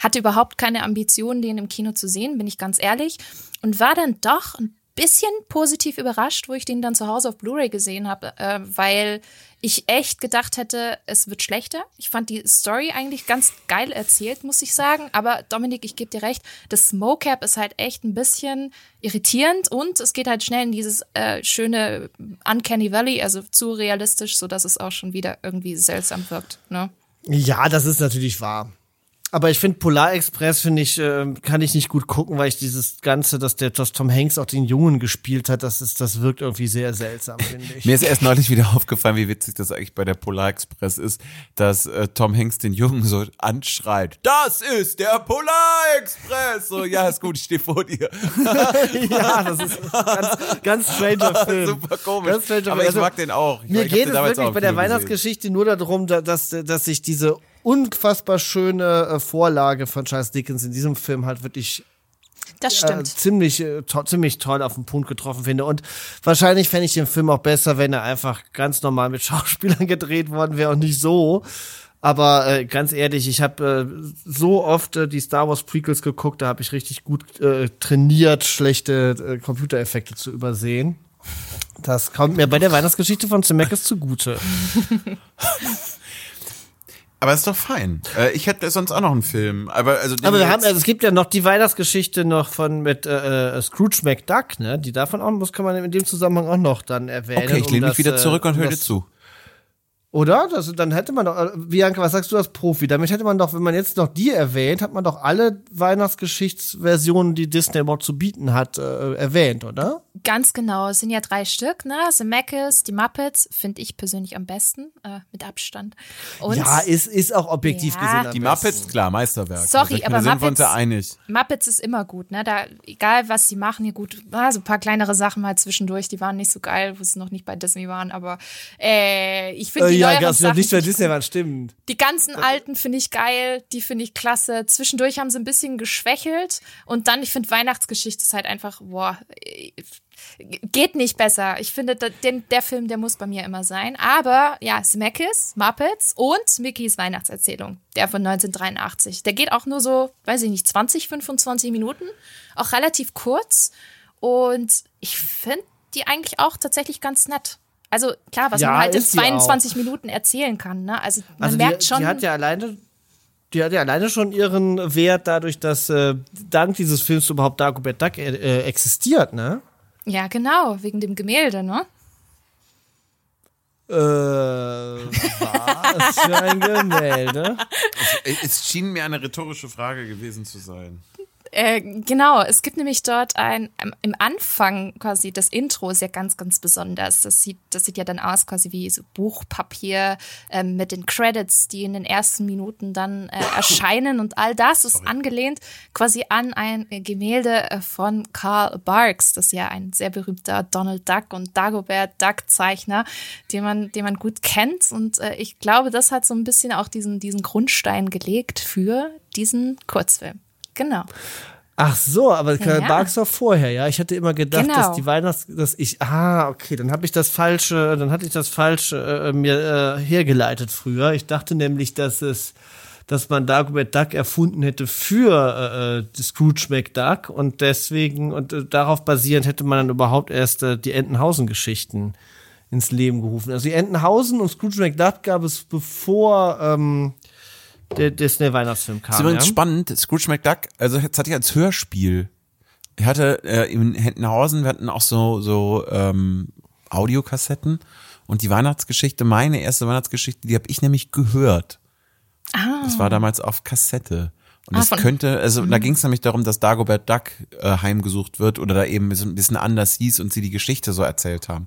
hatte überhaupt keine Ambition, den im Kino zu sehen, bin ich ganz ehrlich. Und war dann doch ein bisschen positiv überrascht, wo ich den dann zu Hause auf Blu-ray gesehen habe, äh, weil ich echt gedacht hätte, es wird schlechter. Ich fand die Story eigentlich ganz geil erzählt, muss ich sagen. Aber Dominik, ich gebe dir recht, das Mocap ist halt echt ein bisschen irritierend und es geht halt schnell in dieses äh, schöne Uncanny Valley, also zu realistisch, so dass es auch schon wieder irgendwie seltsam wirkt. Ne? Ja, das ist natürlich wahr. Aber ich finde Polar Express finde ich äh, kann ich nicht gut gucken, weil ich dieses ganze, dass der dass Tom Hanks auch den Jungen gespielt hat, das ist das wirkt irgendwie sehr seltsam, finde ich. Mir ist erst neulich wieder aufgefallen, wie witzig das eigentlich bei der Polar Express ist, dass äh, Tom Hanks den Jungen so anschreit. Das ist der Polar Express! So, ja, ist gut, ich stehe vor dir. ja, das ist ganz, ganz stranger Film. Super komisch. Ganz stranger Aber ich Film. mag den auch. Ich Mir geht es wirklich bei der Kino gesehen. Weihnachtsgeschichte nur darum, da- dass, dass sich diese unfassbar schöne äh, Vorlage von Charles Dickens in diesem Film halt wirklich Das äh, stimmt. ziemlich, äh, to ziemlich toll auf den Punkt getroffen finde. Und wahrscheinlich fände ich den Film auch besser, wenn er einfach ganz normal mit Schauspielern gedreht worden wäre und nicht so. Aber äh, ganz ehrlich, ich habe äh, so oft äh, die Star Wars Prequels geguckt, da habe ich richtig gut äh, trainiert, schlechte äh, Computereffekte zu übersehen. Das kommt mir bei der Weihnachtsgeschichte von Zemeckis zugute. Aber ist doch fein. Äh, ich hätte sonst auch noch einen Film. Aber, also Aber wir haben, also es gibt ja noch die Weihnachtsgeschichte noch von mit äh, äh, Scrooge McDuck, ne? Die davon auch, muss kann man in dem Zusammenhang auch noch dann erwähnen. Okay, ich um lehne mich das, wieder äh, zurück und um höre dir zu. Oder? Das, dann hätte man doch, äh, Bianca, was sagst du als Profi? Damit hätte man doch, wenn man jetzt noch die erwähnt, hat man doch alle Weihnachtsgeschichtsversionen, die Disney überhaupt zu bieten hat, äh, erwähnt, oder? Ganz genau, es sind ja drei Stück, ne? Zemeckis, die Muppets, finde ich persönlich am besten, äh, mit Abstand. Und ja, ist, ist auch objektiv Ja. gesehen. am Die besten. Muppets, klar, Meisterwerk. Sorry, ich aber sind wir uns Muppets- ja einig. Muppets ist immer gut, ne? Da, egal was sie machen, hier gut, ah, so ein paar kleinere Sachen mal zwischendurch, die waren nicht so geil, wo sie noch nicht bei Disney waren, aber äh, ich finde Äh, die ja, das noch Sachen, nicht bei find ich Disney waren, stimmt. Die ganzen alten finde ich geil, die finde ich klasse. Zwischendurch haben sie ein bisschen geschwächelt und dann, ich finde Weihnachtsgeschichte ist halt einfach, boah, äh, geht nicht besser. Ich finde, den, der Film, der muss bei mir immer sein. Aber ja, Smackis, Muppets und Mickeys Weihnachtserzählung, der von 1983. Der geht auch nur so, weiß ich nicht, 20, 25 Minuten, auch relativ kurz und ich finde die eigentlich auch tatsächlich ganz nett. Also klar, was Ja, man halt in ist sie auch. 22 Minuten erzählen kann, ne? Also man Also merkt die, schon. die hat ja alleine die hat ja alleine schon ihren Wert dadurch, dass äh, dank dieses Films überhaupt Dagobert Duck äh, existiert, ne? Ja, genau, wegen dem Gemälde, ne? Äh, was für ein Gemälde? Es, es schien mir eine rhetorische Frage gewesen zu sein. Äh, genau, es gibt nämlich dort ein, ähm, im Anfang quasi, das Intro ist ja ganz, ganz besonders. Das sieht, das sieht ja dann aus quasi wie so Buchpapier ähm, mit den Credits, die in den ersten Minuten dann äh, erscheinen und all das ist angelehnt quasi an ein Gemälde äh, von Karl Barks. Das ist ja ein sehr berühmter Donald Duck und Dagobert Duck Zeichner, den man, den man gut kennt und äh, ich glaube, das hat so ein bisschen auch diesen, diesen Grundstein gelegt für diesen Kurzfilm. Genau. Ach so, aber Karl Ja. Barks war vorher, ja. Ich hatte immer gedacht, Genau. dass die Weihnachts, dass ich, ah, okay, dann habe ich das falsche, dann hatte ich das falsche äh, mir äh, hergeleitet früher. Ich dachte nämlich, dass es, dass man Dagobert Duck erfunden hätte für äh, äh, Scrooge McDuck und deswegen und äh, darauf basierend hätte man dann überhaupt erst äh, die Entenhausen-Geschichten ins Leben gerufen. Also die Entenhausen und Scrooge McDuck gab es bevor ähm, der Disney Weihnachtsfilm kam. Das ist übrigens ja? spannend. Scrooge McDuck, also jetzt hatte ich als Hörspiel. Ich hatte äh, in Hentenhausen, wir hatten auch so, so ähm, Audiokassetten und die Weihnachtsgeschichte, meine erste Weihnachtsgeschichte, die habe ich nämlich gehört. Ah. Das war damals auf Kassette. Und Ah, es von- könnte, also da ging es nämlich darum, dass Dagobert Duck äh, heimgesucht wird oder da eben so ein bisschen anders hieß und sie die Geschichte so erzählt haben.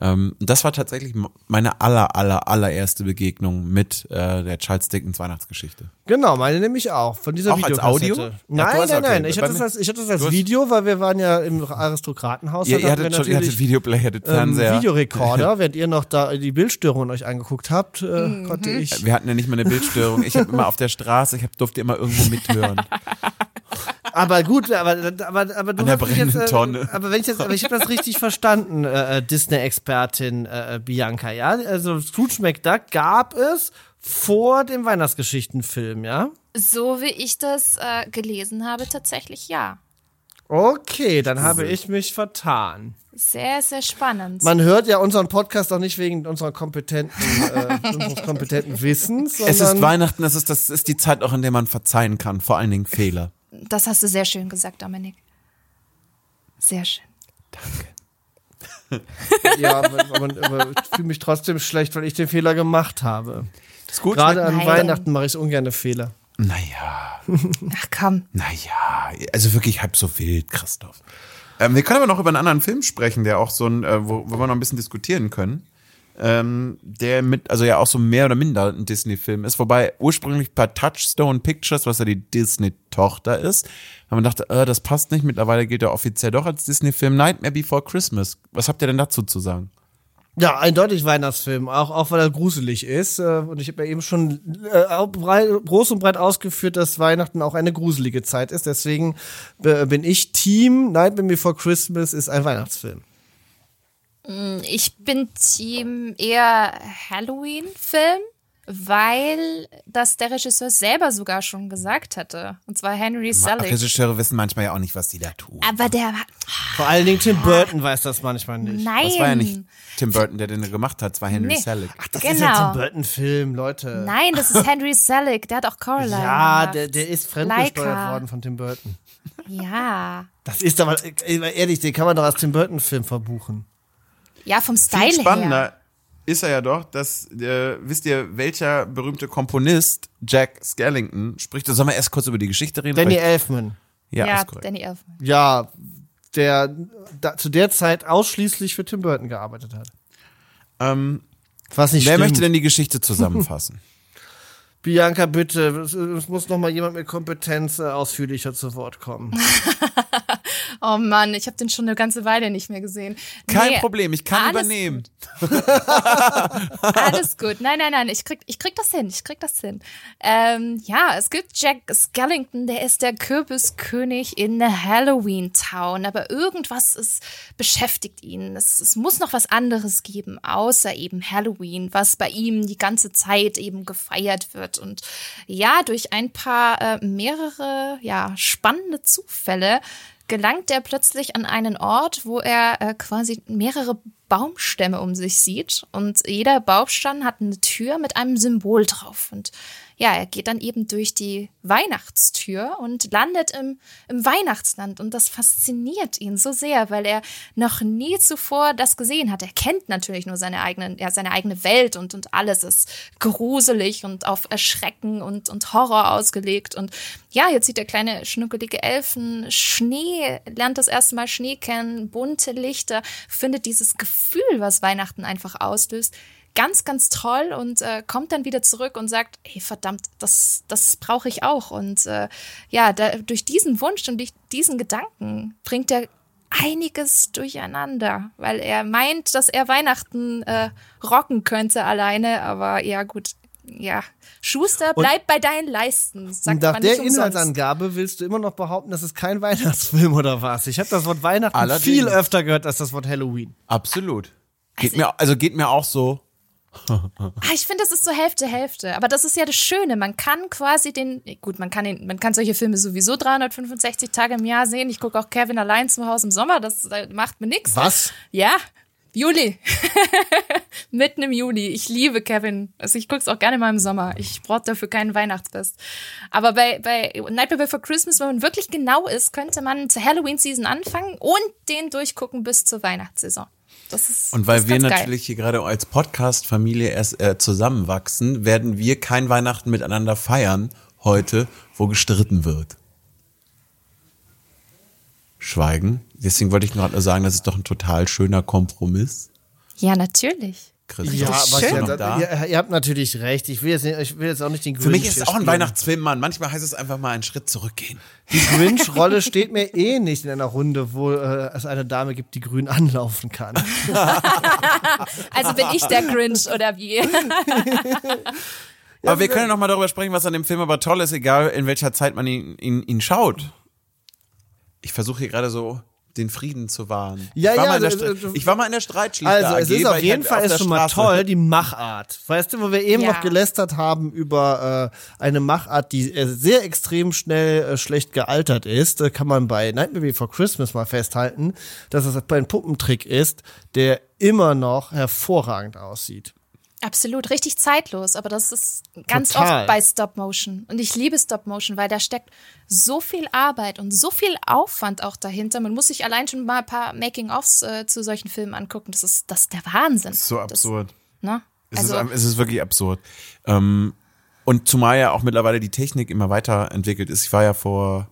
Ähm, das war tatsächlich meine aller, aller, allererste Begegnung mit äh, der Charles Dickens Weihnachtsgeschichte. Genau, meine nämlich auch. Von dieser Auch als. Audio? Ach, Nein, nein, nein. okay. Ich Bei hatte, das als, ich hatte das als Video, weil wir waren ja im Aristokratenhaus. Ja, ihr hattet, schon, ihr hattet Videoplay, ihr hattet ähm, Fernseher. Videorekorder. Während ihr noch da die Bildstörungen euch angeguckt habt, äh, konnte ich. Wir hatten ja nicht mal eine Bildstörung. Ich habe immer auf der Straße, ich hab, durfte immer irgendwo mithören. Aber gut, aber, aber, aber du An der hast jetzt, äh, Tonne. Aber wenn ich jetzt, aber ich habe das richtig verstanden, äh, äh, Disney-Expertin äh, äh, Bianca, ja? Also Scrooge McDuck gab es vor dem Weihnachtsgeschichtenfilm, ja? So wie ich das äh, gelesen habe, tatsächlich ja. Okay, dann habe ich mich vertan. Sehr, sehr spannend. Man hört ja unseren Podcast auch nicht wegen unserer kompetenten, äh, unseres kompetenten Wissens, sondern Es ist Weihnachten, es ist, das ist die Zeit auch, in der man verzeihen kann, vor allen Dingen Fehler. Das hast du sehr schön gesagt, Dominik. Sehr schön. ja, aber, aber, aber ich fühle mich trotzdem schlecht, weil ich den Fehler gemacht habe. Ist gut. Gerade an Nein. Weihnachten mache ich ungerne Fehler. Naja, Ach komm. naja, also wirklich halb so wild, Christoph. Ähm, wir können aber noch über einen anderen Film sprechen, der auch so ein, äh, wo, wo wir noch ein bisschen diskutieren können. Ähm, der mit, also ja auch so mehr oder minder ein Disney-Film ist, wobei ursprünglich bei Touchstone Pictures, was ja die Disney-Tochter ist, haben wir gedacht, äh, das passt nicht, mittlerweile gilt er offiziell doch als Disney-Film Nightmare Before Christmas. Was habt ihr denn dazu zu sagen? Ja, eindeutig Weihnachtsfilm, auch, auch weil er gruselig ist. Äh, und ich habe ja eben schon äh, breit, groß und breit ausgeführt, dass Weihnachten auch eine gruselige Zeit ist. Deswegen äh, bin ich Team Nightmare Before Christmas ist ein Weihnachtsfilm. Ich bin Team eher Halloween-Film, weil das der Regisseur selber sogar schon gesagt hatte. Und zwar Henry Selick. Regisseure wissen manchmal ja auch nicht, was die da tun. Aber der Vor allen Dingen Tim Burton weiß das manchmal nicht. Nein. Das war ja nicht Tim Burton, der den gemacht hat, es war Henry Nee. Selick. Das genau. ist ja Tim Burton-Film, Leute. Nein, das ist Henry Selick. Der hat auch Coraline. Ja, gemacht. der, der ist fremdgesteuert Laika. worden von Tim Burton. Ja. Das ist aber, ey, mal ehrlich, den kann man doch als Tim Burton-Film verbuchen. Ja, vom Style Viel spannender her. ist er ja doch, dass, äh, wisst ihr, welcher berühmte Komponist Jack Skellington spricht? Sollen wir erst kurz über die Geschichte reden? Danny Elfman. ja, Ja. Danny Elfman. Ja, der da, zu der Zeit ausschließlich für Tim Burton gearbeitet hat. Ähm, Was nicht wer stimmt. möchte denn die Geschichte zusammenfassen? Bianca, bitte, es, es muss noch mal jemand mit Kompetenz äh, ausführlicher zu Wort kommen. Oh Mann, ich habe den schon eine ganze Weile nicht mehr gesehen. Kein Nee, Problem, ich kann übernehmen. Alles gut. Nein, nein, nein, ich krieg, ich krieg das hin. Ich krieg das hin. Ähm, ja, es gibt Jack Skellington, der ist der Kürbiskönig in Halloween Town, aber irgendwas ist, beschäftigt ihn. Es, es muss noch was anderes geben, außer eben Halloween, was bei ihm die ganze Zeit eben gefeiert wird. Und ja, durch ein paar äh, mehrere, ja, spannende Zufälle gelangt er plötzlich an einen Ort, wo er äh, quasi mehrere Baumstämme um sich sieht. Und jeder Baumstamm hat eine Tür mit einem Symbol drauf. Und ja, er geht dann eben durch die Weihnachtstür und landet im, im Weihnachtsland. Und das fasziniert ihn so sehr, weil er noch nie zuvor das gesehen hat. Er kennt natürlich nur seine, eigenen, ja, seine eigene Welt und, und alles ist gruselig und auf Erschrecken und, und Horror ausgelegt. Und ja, jetzt sieht der kleine schnuckelige Elfen Schnee, lernt das erste Mal Schnee kennen, bunte Lichter, findet dieses Gefühl, was Weihnachten einfach auslöst, ganz, ganz toll und äh, kommt dann wieder zurück und sagt, hey, verdammt, das, das brauche ich auch. Und äh, ja, da, durch diesen Wunsch und durch diesen Gedanken bringt er einiges durcheinander, weil er meint, dass er Weihnachten äh, rocken könnte alleine, aber ja gut, ja, Schuster, bleib und bei deinen Leisten. Sagt nach der Inhaltsangabe willst du immer noch behaupten, das ist kein Weihnachtsfilm oder was? Ich habe das Wort Weihnachten Allerdings. viel öfter gehört als das Wort Halloween. Absolut. Geht also, mir, also geht mir auch so. Ah, ich finde, das ist so Hälfte, Hälfte. Aber das ist ja das Schöne. Man kann quasi den, gut, man kann den, man kann solche Filme sowieso 365 Tage im Jahr sehen. Ich gucke auch Kevin allein zu Hause im Sommer. Das macht mir nichts. Was? Ja. Juli. Mitten im Juli. Ich liebe Kevin. Also ich gucke es auch gerne mal im Sommer. Ich brauche dafür keinen Weihnachtsfest. Aber bei, bei Nightmare Before Christmas, wenn man wirklich genau ist, könnte man zur Halloween-Season anfangen und den durchgucken bis zur Weihnachtssaison. Das ist, und weil wir natürlich geil. hier gerade als Podcast-Familie erst äh, zusammenwachsen, werden wir kein Weihnachten miteinander feiern heute, wo gestritten wird. Schweigen. Deswegen wollte ich gerade sagen, das ist doch ein total schöner Kompromiss. Ja, natürlich. Chris, ja, aber. Ja? Ihr, ihr, habt natürlich recht. Ich will jetzt, nicht, ich will jetzt auch nicht den Grinch Für mich ist es auch ein Weihnachtsfilm, Mann. Manchmal heißt es einfach mal einen Schritt zurückgehen. Die Grinch-Rolle steht mir eh nicht in einer Runde, wo äh, es eine Dame gibt, die grün anlaufen kann. also bin ich der Grinch oder wie? aber wir können ja noch mal darüber sprechen, was an dem Film aber toll ist, egal in welcher Zeit man ihn, ihn, ihn schaut. Ich versuche hier gerade so den Frieden zu wahren. Ja, ich war, ja, mal, in der also, ich war mal in der Streitschlichter Also es ist auf jeden Fall ist schon mal toll, die Machart. Weißt du, wo wir eben ja. noch gelästert haben über äh, eine Machart, die äh, sehr extrem schnell äh, schlecht gealtert ist, äh, kann man bei Nightmare Before Christmas mal festhalten, dass es ein Puppentrick ist, der immer noch hervorragend aussieht. Absolut, richtig zeitlos, aber das ist ganz Total. oft bei Stop Motion. Und ich liebe Stop Motion, weil da steckt so viel Arbeit und so viel Aufwand auch dahinter. Man muss sich allein schon mal ein paar Making-ofs äh, zu solchen Filmen angucken. Das ist, das ist der Wahnsinn. Das ist so absurd. Das, ne? es, also, ist, es ist wirklich absurd. Ähm, und zumal ja auch mittlerweile die Technik immer weiterentwickelt ist. Ich war ja vor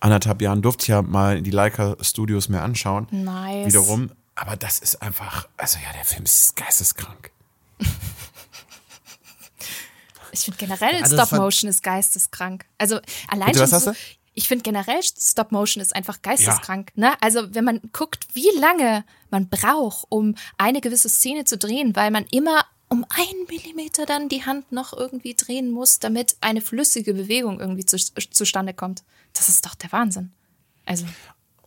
anderthalb Jahren, durfte ich ja mal die Leica Studios mir anschauen. Nice. Wiederum. Aber das ist einfach, also ja, der Film ist geisteskrank. Ich finde generell also Stop Motion ist geisteskrank. Also allein Bitte, schon so, ich finde generell Stop Motion ist einfach geisteskrank. Ja. Ne? Also wenn man guckt, wie lange man braucht, um eine gewisse Szene zu drehen, weil man immer um einen Millimeter dann die Hand noch irgendwie drehen muss, damit eine flüssige Bewegung irgendwie zu, zustande kommt. Das ist doch der Wahnsinn. Also.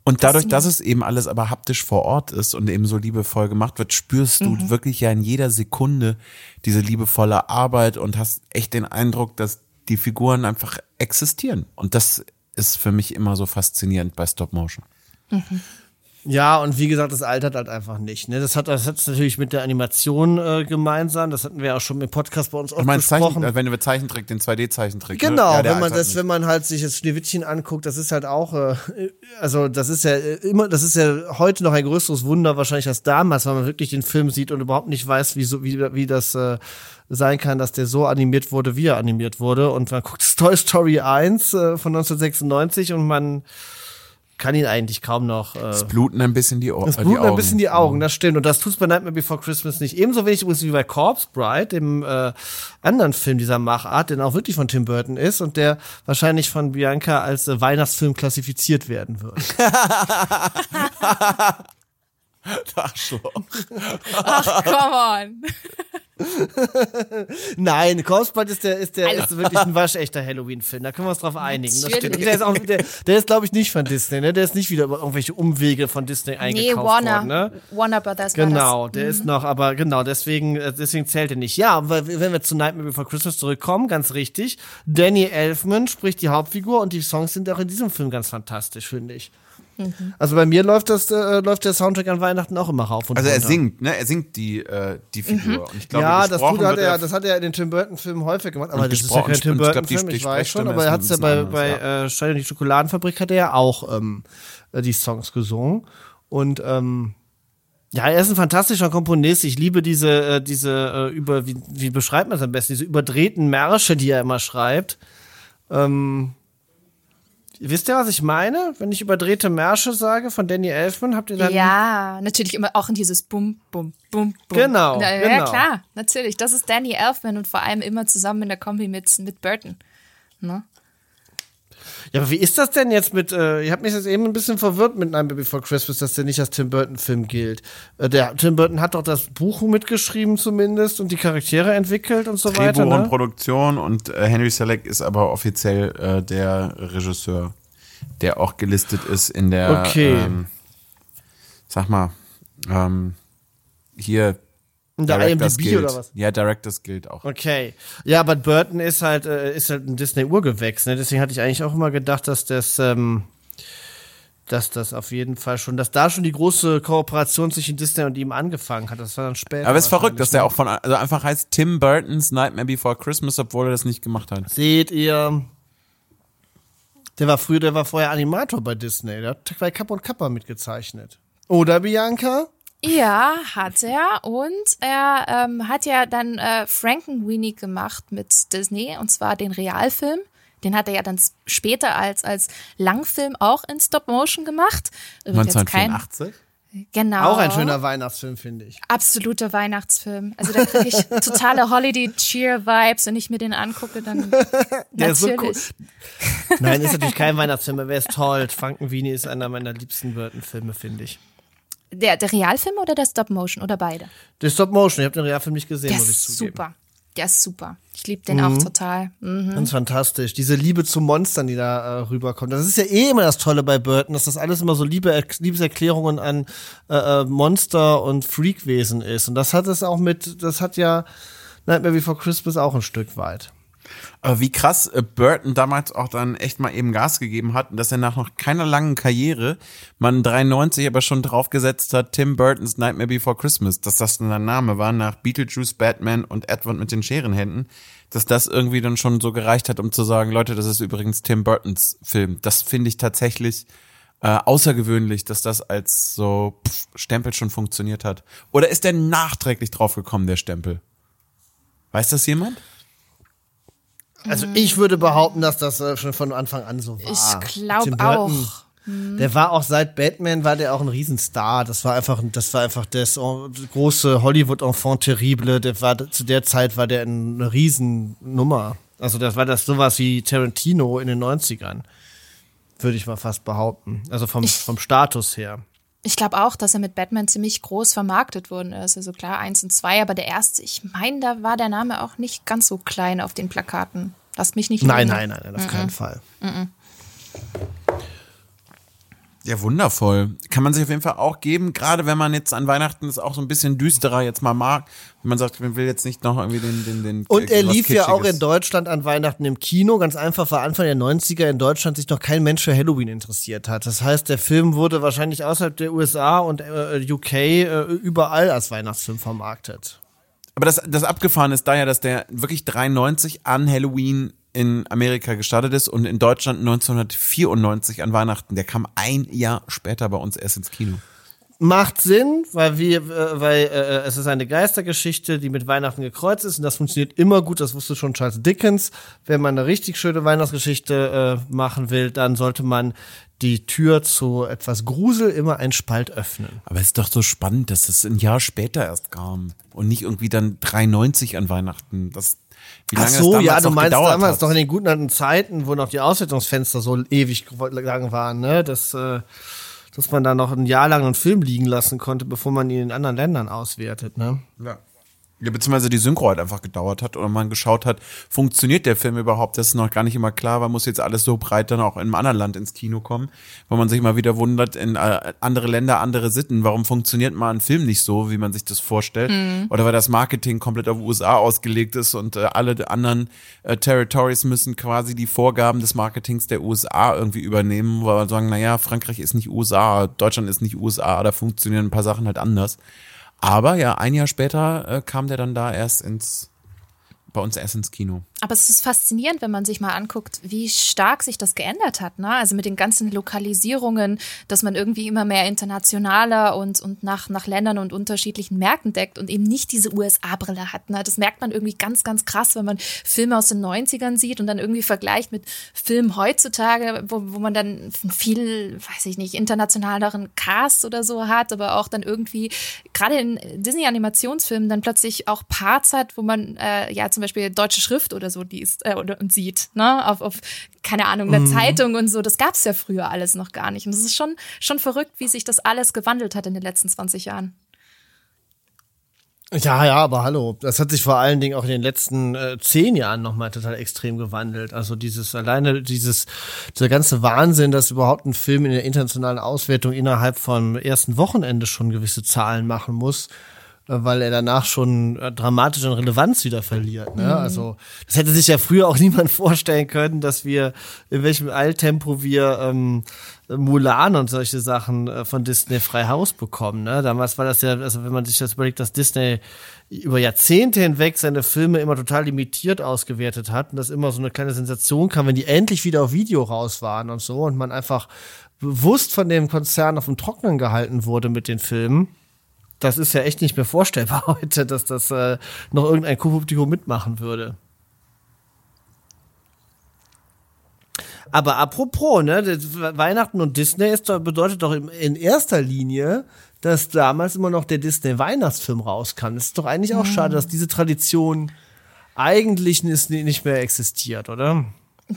Und dadurch, dass es eben alles aber haptisch vor Ort ist und eben so liebevoll gemacht wird, spürst du mhm. wirklich ja in jeder Sekunde diese liebevolle Arbeit und hast echt den Eindruck, dass die Figuren einfach existieren. Und das ist für mich immer so faszinierend bei Stop Motion. Mhm. Ja, und wie gesagt, das altert halt einfach nicht. Ne? Das hat das hat's natürlich mit der Animation äh, gemeinsam. Das hatten wir auch schon im Podcast bei uns auch besprochen. Zeichen, äh, wenn du Zeichentrick, den 2D-Zeichentrick. Ne? Genau, ne? ja, wenn man das, nicht. wenn man halt sich das Schneewittchen anguckt, das ist halt auch, äh, also das ist ja äh, immer, das ist ja heute noch ein größeres Wunder wahrscheinlich als damals, weil man wirklich den Film sieht und überhaupt nicht weiß, wie so, wie, wie das äh, sein kann, dass der so animiert wurde, wie er animiert wurde. Und man guckt Toy Story 1 äh, von 1996 und man kann ihn eigentlich kaum noch. Äh, es bluten ein bisschen die, Ohren. es bluten ein bisschen die Augen, das stimmt. Und das tut's bei Nightmare Before Christmas nicht. Ebenso wenig übrigens wie bei Corpse Bride, dem äh, anderen Film dieser Machart, der auch wirklich von Tim Burton ist und der wahrscheinlich von Bianca als äh, Weihnachtsfilm klassifiziert werden wird. Arschloch. Ach, come on. Nein, Corpsebite ist der, ist der, ist wirklich ein waschechter Halloween-Film. Da können wir uns drauf einigen. Der ist, auch, der, der ist glaube ich, nicht von Disney, ne? Der ist nicht wieder über irgendwelche Umwege von Disney eingekauft nee, Warner, worden, ne? Warner Brothers Genau, der mhm. ist noch, aber genau, deswegen, äh, deswegen zählt er nicht. Ja, wenn wir zu Nightmare Before Christmas zurückkommen, ganz richtig. Danny Elfman spricht die Hauptfigur und die Songs sind auch in diesem Film ganz fantastisch, finde ich. Also bei mir läuft das, äh, läuft der Soundtrack an Weihnachten auch immer rauf und Also er runter. singt, ne? Er singt die, äh, die Figur. Und ich glaube, ja, das, tut, hat er, das hat er in den Tim Burton-Filmen häufig gemacht. Aber das ist ja kein Tim ich glaub, die- Burton-Film, die ich weiß schon. Aber er hat es ja bei, anders, bei äh, Stein und die Schokoladenfabrik hat er ja auch ähm, äh, die Songs gesungen. Und ähm, ja, er ist ein fantastischer Komponist. Ich liebe diese, äh, diese äh, über, wie, wie beschreibt man es am besten, diese überdrehten Märsche, die er immer schreibt. Ähm, wisst ihr, was ich meine? Wenn ich überdrehte Märsche sage von Danny Elfman, habt ihr dann Ja, natürlich immer auch in dieses Bum, Bum, Bum, Bum. Genau, Ja, ja genau. klar, natürlich. Das ist Danny Elfman und vor allem immer zusammen in der Kombi mit, mit Burton. Ne? Ja, aber wie ist das denn jetzt mit, äh, ihr habt mich jetzt eben ein bisschen verwirrt mit Nightmare Before Christmas, dass der nicht als Tim Burton-Film gilt. Äh, der Tim Burton hat doch das Buch mitgeschrieben zumindest und die Charaktere entwickelt und so weiter. Drehbuch und Ne? Produktion und äh, Henry Selleck ist aber offiziell äh, der Regisseur, der auch gelistet ist in der, Okay. ähm, sag mal, ähm, hier In der Directors IMDb Guild. oder was? Ja, Directors Guild auch. Okay. Ja, aber Burton ist halt, äh, ist halt ein Disney-Urgewächs, ne? Deswegen hatte ich eigentlich auch immer gedacht, dass das, ähm, dass das auf jeden Fall schon, dass da schon die große Kooperation zwischen Disney und ihm angefangen hat. Das war dann später. Aber es ist verrückt, dass der auch von, also einfach heißt Tim Burton's Nightmare Before Christmas, obwohl er das nicht gemacht hat. Seht ihr, der war früher, der war vorher Animator bei Disney. Der hat bei Kappa und Kappa mitgezeichnet. Oder Bianca? Ja, hat er. Und er ähm, hat ja dann äh, Frankenweenie gemacht mit Disney, und zwar den Realfilm. Den hat er ja dann später als, als Langfilm auch in Stop Motion gemacht. Übrigens kein- 1984? Genau. Auch ein schöner Weihnachtsfilm, finde ich. Absoluter Weihnachtsfilm. Also da kriege ich totale Holiday Cheer Vibes, wenn ich mir den angucke, dann Der ist so natürlich. cool. Nein, ist natürlich kein Weihnachtsfilm, aber er ist toll. Frankenweenie ist einer meiner liebsten Burton-Filme, finde ich. Der, der Realfilm oder der Stop Motion oder beide? Der Stop Motion, ich habe den Realfilm nicht gesehen, Der muss ich ist zugeben. super. Der ist super. Ich liebe den auch total. Mhm. Ganz fantastisch. Diese Liebe zu Monstern, die da äh, rüberkommt. Das ist ja eh immer das Tolle bei Burton, dass das alles immer so Liebe, Liebeserklärungen an äh, äh, Monster und Freakwesen ist. Und das hat es auch mit, das hat ja Nightmare Before Christmas auch ein Stück weit. Aber wie krass äh, Burton damals auch dann echt mal eben Gas gegeben hat dass er nach noch keiner langen Karriere man 93 aber schon draufgesetzt hat, Tim Burton's Nightmare Before Christmas, dass das dann der Name war nach Beetlejuice, Batman und Edward mit den Scherenhänden, dass das irgendwie dann schon so gereicht hat, um zu sagen, Leute, das ist übrigens Tim Burtons Film. Das finde ich tatsächlich äh, außergewöhnlich, dass das als so pff, Stempel schon funktioniert hat. Oder ist der nachträglich draufgekommen, der Stempel? Weiß das jemand? Also ich würde behaupten, dass das äh, schon von Anfang an so war. Ich glaube auch. Der war auch seit Batman war der auch ein Riesenstar. Das war einfach, das war einfach das große Hollywood Enfant terrible. Der war zu der Zeit war der eine Riesennummer. Also das war das sowas wie Tarantino in den 90ern. Würde ich mal fast behaupten. Also vom, vom Status her. Ich glaube auch, dass er mit Batman ziemlich groß vermarktet worden ist. Also klar, eins und zwei, aber der erste, ich meine, da war der Name auch nicht ganz so klein auf den Plakaten. Lasst mich nicht Nein, nein, nein, nein, auf keinen Fall. Ja, wundervoll. Kann man sich auf jeden Fall auch geben, gerade wenn man jetzt an Weihnachten es auch so ein bisschen düsterer jetzt mal mag. Wenn man sagt, man will jetzt nicht noch irgendwie den, den, den Und er lief ja auch in Kitschiges. Deutschland an Weihnachten im Kino. Ganz einfach, weil Anfang der 90er in Deutschland sich noch kein Mensch für Halloween interessiert hat. Das heißt, der Film wurde wahrscheinlich außerhalb der USA und äh, UK äh, überall als Weihnachtsfilm vermarktet. Aber das, das Abgefahren ist da ja, dass der wirklich 93 an Halloween in Amerika gestartet ist und in Deutschland 1994 an Weihnachten. Der kam ein Jahr später bei uns erst ins Kino. Macht Sinn, weil wir, äh, weil äh, es ist eine Geistergeschichte, die mit Weihnachten gekreuzt ist und das funktioniert immer gut. Das wusste schon Charles Dickens. Wenn man eine richtig schöne Weihnachtsgeschichte äh, machen will, dann sollte man die Tür zu etwas Grusel immer einen Spalt öffnen. Aber es ist doch so spannend, dass das ein Jahr später erst kam und nicht irgendwie dann 93 an Weihnachten. Das, wie Ach lange es so, damals ja, du meinst damals hat. noch in den guten alten Zeiten, wo noch die Auswertungsfenster so ewig lang waren, ne? Das, äh, dass man da noch ein Jahr lang einen Film liegen lassen konnte, bevor man ihn in anderen Ländern auswertet, ne? Ja. Ja, beziehungsweise die Synchro halt einfach gedauert hat oder man geschaut hat, funktioniert der Film überhaupt? Das ist noch gar nicht immer klar, weil muss jetzt alles so breit dann auch in einem anderen Land ins Kino kommen, weil man sich mal wieder wundert, in äh, andere Länder, andere Sitten, warum funktioniert mal ein Film nicht so, wie man sich das vorstellt? Mhm. Oder weil das Marketing komplett auf USA ausgelegt ist und äh, alle anderen äh, Territories müssen quasi die Vorgaben des Marketings der USA irgendwie übernehmen, weil man sagen, naja, Frankreich ist nicht USA, Deutschland ist nicht USA, da funktionieren ein paar Sachen halt anders. Aber ja, ein Jahr später äh, kam der dann da erst ins bei uns erst ins Kino. Aber es ist faszinierend, wenn man sich mal anguckt, wie stark sich das geändert hat. Ne? Also mit den ganzen Lokalisierungen, dass man irgendwie immer mehr internationaler und, und nach, nach Ländern und unterschiedlichen Märkten deckt und eben nicht diese USA-Brille hat. Ne? Das merkt man irgendwie ganz, ganz krass, wenn man Filme aus den 90ern sieht und dann irgendwie vergleicht mit Filmen heutzutage, wo, wo man dann viel, weiß ich nicht, internationaleren Cast oder so hat, aber auch dann irgendwie, gerade in Disney-Animationsfilmen, dann plötzlich auch Parts hat, wo man äh, ja zum Beispiel deutsche Schrift oder so liest äh, oder, und sieht, ne? Auf, auf keine Ahnung, der mhm. Zeitung und so. Das gab es ja früher alles noch gar nicht. Und es ist schon, schon verrückt, wie sich das alles gewandelt hat in den letzten 20 Jahren. Ja, ja, aber hallo, das hat sich vor allen Dingen auch in den letzten äh, zehn Jahren nochmal total extrem gewandelt. Also dieses alleine dieses dieser ganze Wahnsinn, dass überhaupt ein Film in der internationalen Auswertung innerhalb vom ersten Wochenende schon gewisse Zahlen machen muss weil er danach schon äh, dramatisch an Relevanz wieder verliert. Ne? Mhm. Also das hätte sich ja früher auch niemand vorstellen können, dass wir in welchem Eiltempo wir ähm, Mulan und solche Sachen äh, von Disney frei Haus bekommen. Ne? Damals war das ja, also wenn man sich das überlegt, dass Disney über Jahrzehnte hinweg seine Filme immer total limitiert ausgewertet hat und das immer so eine kleine Sensation kam, wenn die endlich wieder auf Video raus waren und so und man einfach bewusst von dem Konzern auf dem Trocknen gehalten wurde mit den Filmen das ist ja echt nicht mehr vorstellbar heute, dass das äh, noch irgendein Co-Publikum mitmachen würde. Aber apropos, ne, Weihnachten und Disney ist, bedeutet doch in erster Linie, dass damals immer noch der Disney-Weihnachtsfilm rauskam. Das ist doch eigentlich auch mhm. schade, dass diese Tradition eigentlich nicht mehr existiert, oder?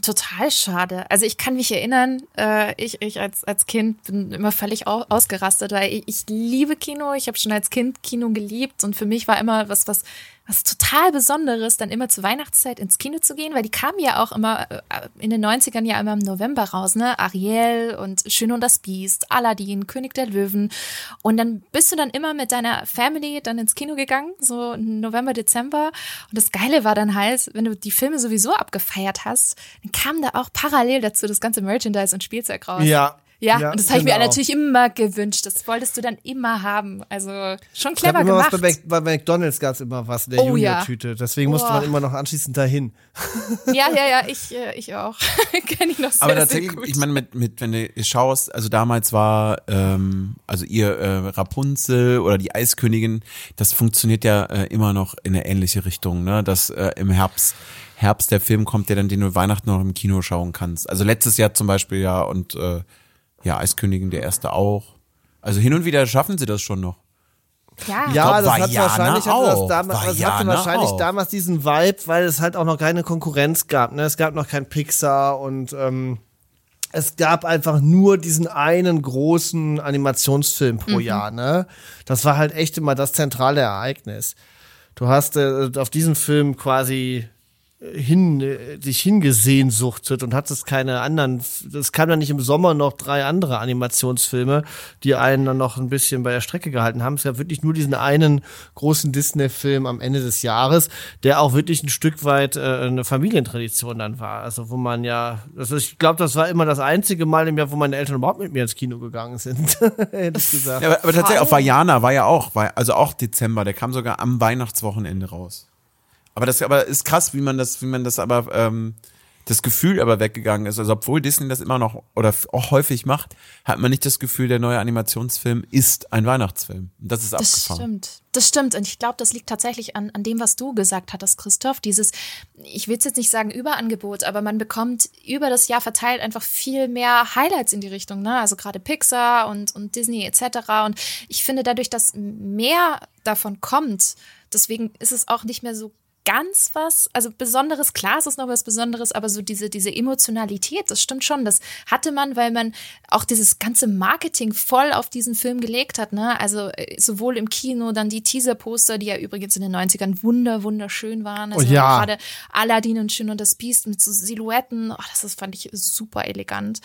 Total schade. Also ich kann mich erinnern, äh, ich, ich als, als Kind bin immer völlig ausgerastet, weil ich, ich liebe Kino. Ich habe schon als Kind Kino geliebt und für mich war immer was, was was total Besonderes, dann immer zur Weihnachtszeit ins Kino zu gehen, weil die kamen ja auch immer äh, in den 90ern ja immer im November raus, ne? Ariel und Schön und das Biest, Aladdin, König der Löwen. Und dann bist du dann immer mit deiner Family dann ins Kino gegangen, so November, Dezember. Und das Geile war dann halt, wenn du die Filme sowieso abgefeiert hast, dann kam da auch parallel dazu das ganze Merchandise und Spielzeug raus. Ja, ja, ja und das habe ich mir genau. natürlich immer gewünscht. Das wolltest du dann immer haben. Also schon clever immer gemacht. Was bei, bei McDonalds gab es immer was in der oh, Junior-Tüte. Ja. Deswegen musste man immer noch anschließend dahin. Ja, ja, ja, ich, äh, ich auch. Kenne ich noch sehr, Aber tatsächlich, ich meine, mit, mit, wenn du schaust, also damals war, ähm, also ihr äh, Rapunzel oder die Eiskönigin, das funktioniert ja äh, immer noch in eine ähnliche Richtung, ne? Dass äh, im Herbst Herbst der Film kommt, der dann den du Weihnachten noch im Kino schauen kannst. Also letztes Jahr zum Beispiel ja und äh, ja, Eiskönigin der erste auch. Also hin und wieder schaffen sie das schon noch. Ja, ja glaub, das hat wahrscheinlich, hatte das, damals, das hatte wahrscheinlich auch. damals diesen Vibe, weil es halt auch noch keine Konkurrenz gab. Ne? Es gab noch kein Pixar und ähm, es gab einfach nur diesen einen großen Animationsfilm pro mhm. Jahr. Ne? Das war halt echt immer das zentrale Ereignis. Du hast äh, auf diesen Film quasi hin, sich hingesehnsuchtet und hat es keine anderen, es kam dann nicht im Sommer noch drei andere Animationsfilme, die einen dann noch ein bisschen bei der Strecke gehalten haben. Es gab wirklich nur diesen einen großen Disney-Film am Ende des Jahres, der auch wirklich ein Stück weit äh, eine Familientradition dann war. Also wo man ja, also ich glaube, das war immer das einzige Mal im Jahr, wo meine Eltern überhaupt mit mir ins Kino gegangen sind. Hätte ich gesagt. Ja, aber, aber tatsächlich auch Vajana war ja auch, war, also auch Dezember, der kam sogar am Weihnachtswochenende raus. Aber das aber ist krass, wie man das, wie man das aber ähm, das Gefühl aber weggegangen ist. Also obwohl Disney das immer noch oder auch häufig macht, hat man nicht das Gefühl, der neue Animationsfilm ist ein Weihnachtsfilm. Das ist das abgefahren. Stimmt. Das stimmt. Und ich glaube, das liegt tatsächlich an, an dem, was du gesagt hattest, Christoph. Dieses, ich will jetzt nicht sagen Überangebot, aber man bekommt über das Jahr verteilt einfach viel mehr Highlights in die Richtung. Ne? Also gerade Pixar und, und Disney etc. Und ich finde dadurch, dass mehr davon kommt, deswegen ist es auch nicht mehr so ganz was, also Besonderes, klar, es ist noch was Besonderes, aber so diese, diese Emotionalität, das stimmt schon, das hatte man, weil man auch dieses ganze Marketing voll auf diesen Film gelegt hat, ne? Also äh, sowohl im Kino, dann die Teaser-Poster, die ja übrigens in den 90ern wunder, wunderschön waren. Also Oh ja. gerade Aladdin und Schön und das Biest mit so Silhouetten, oh, das ist, fand ich super elegant.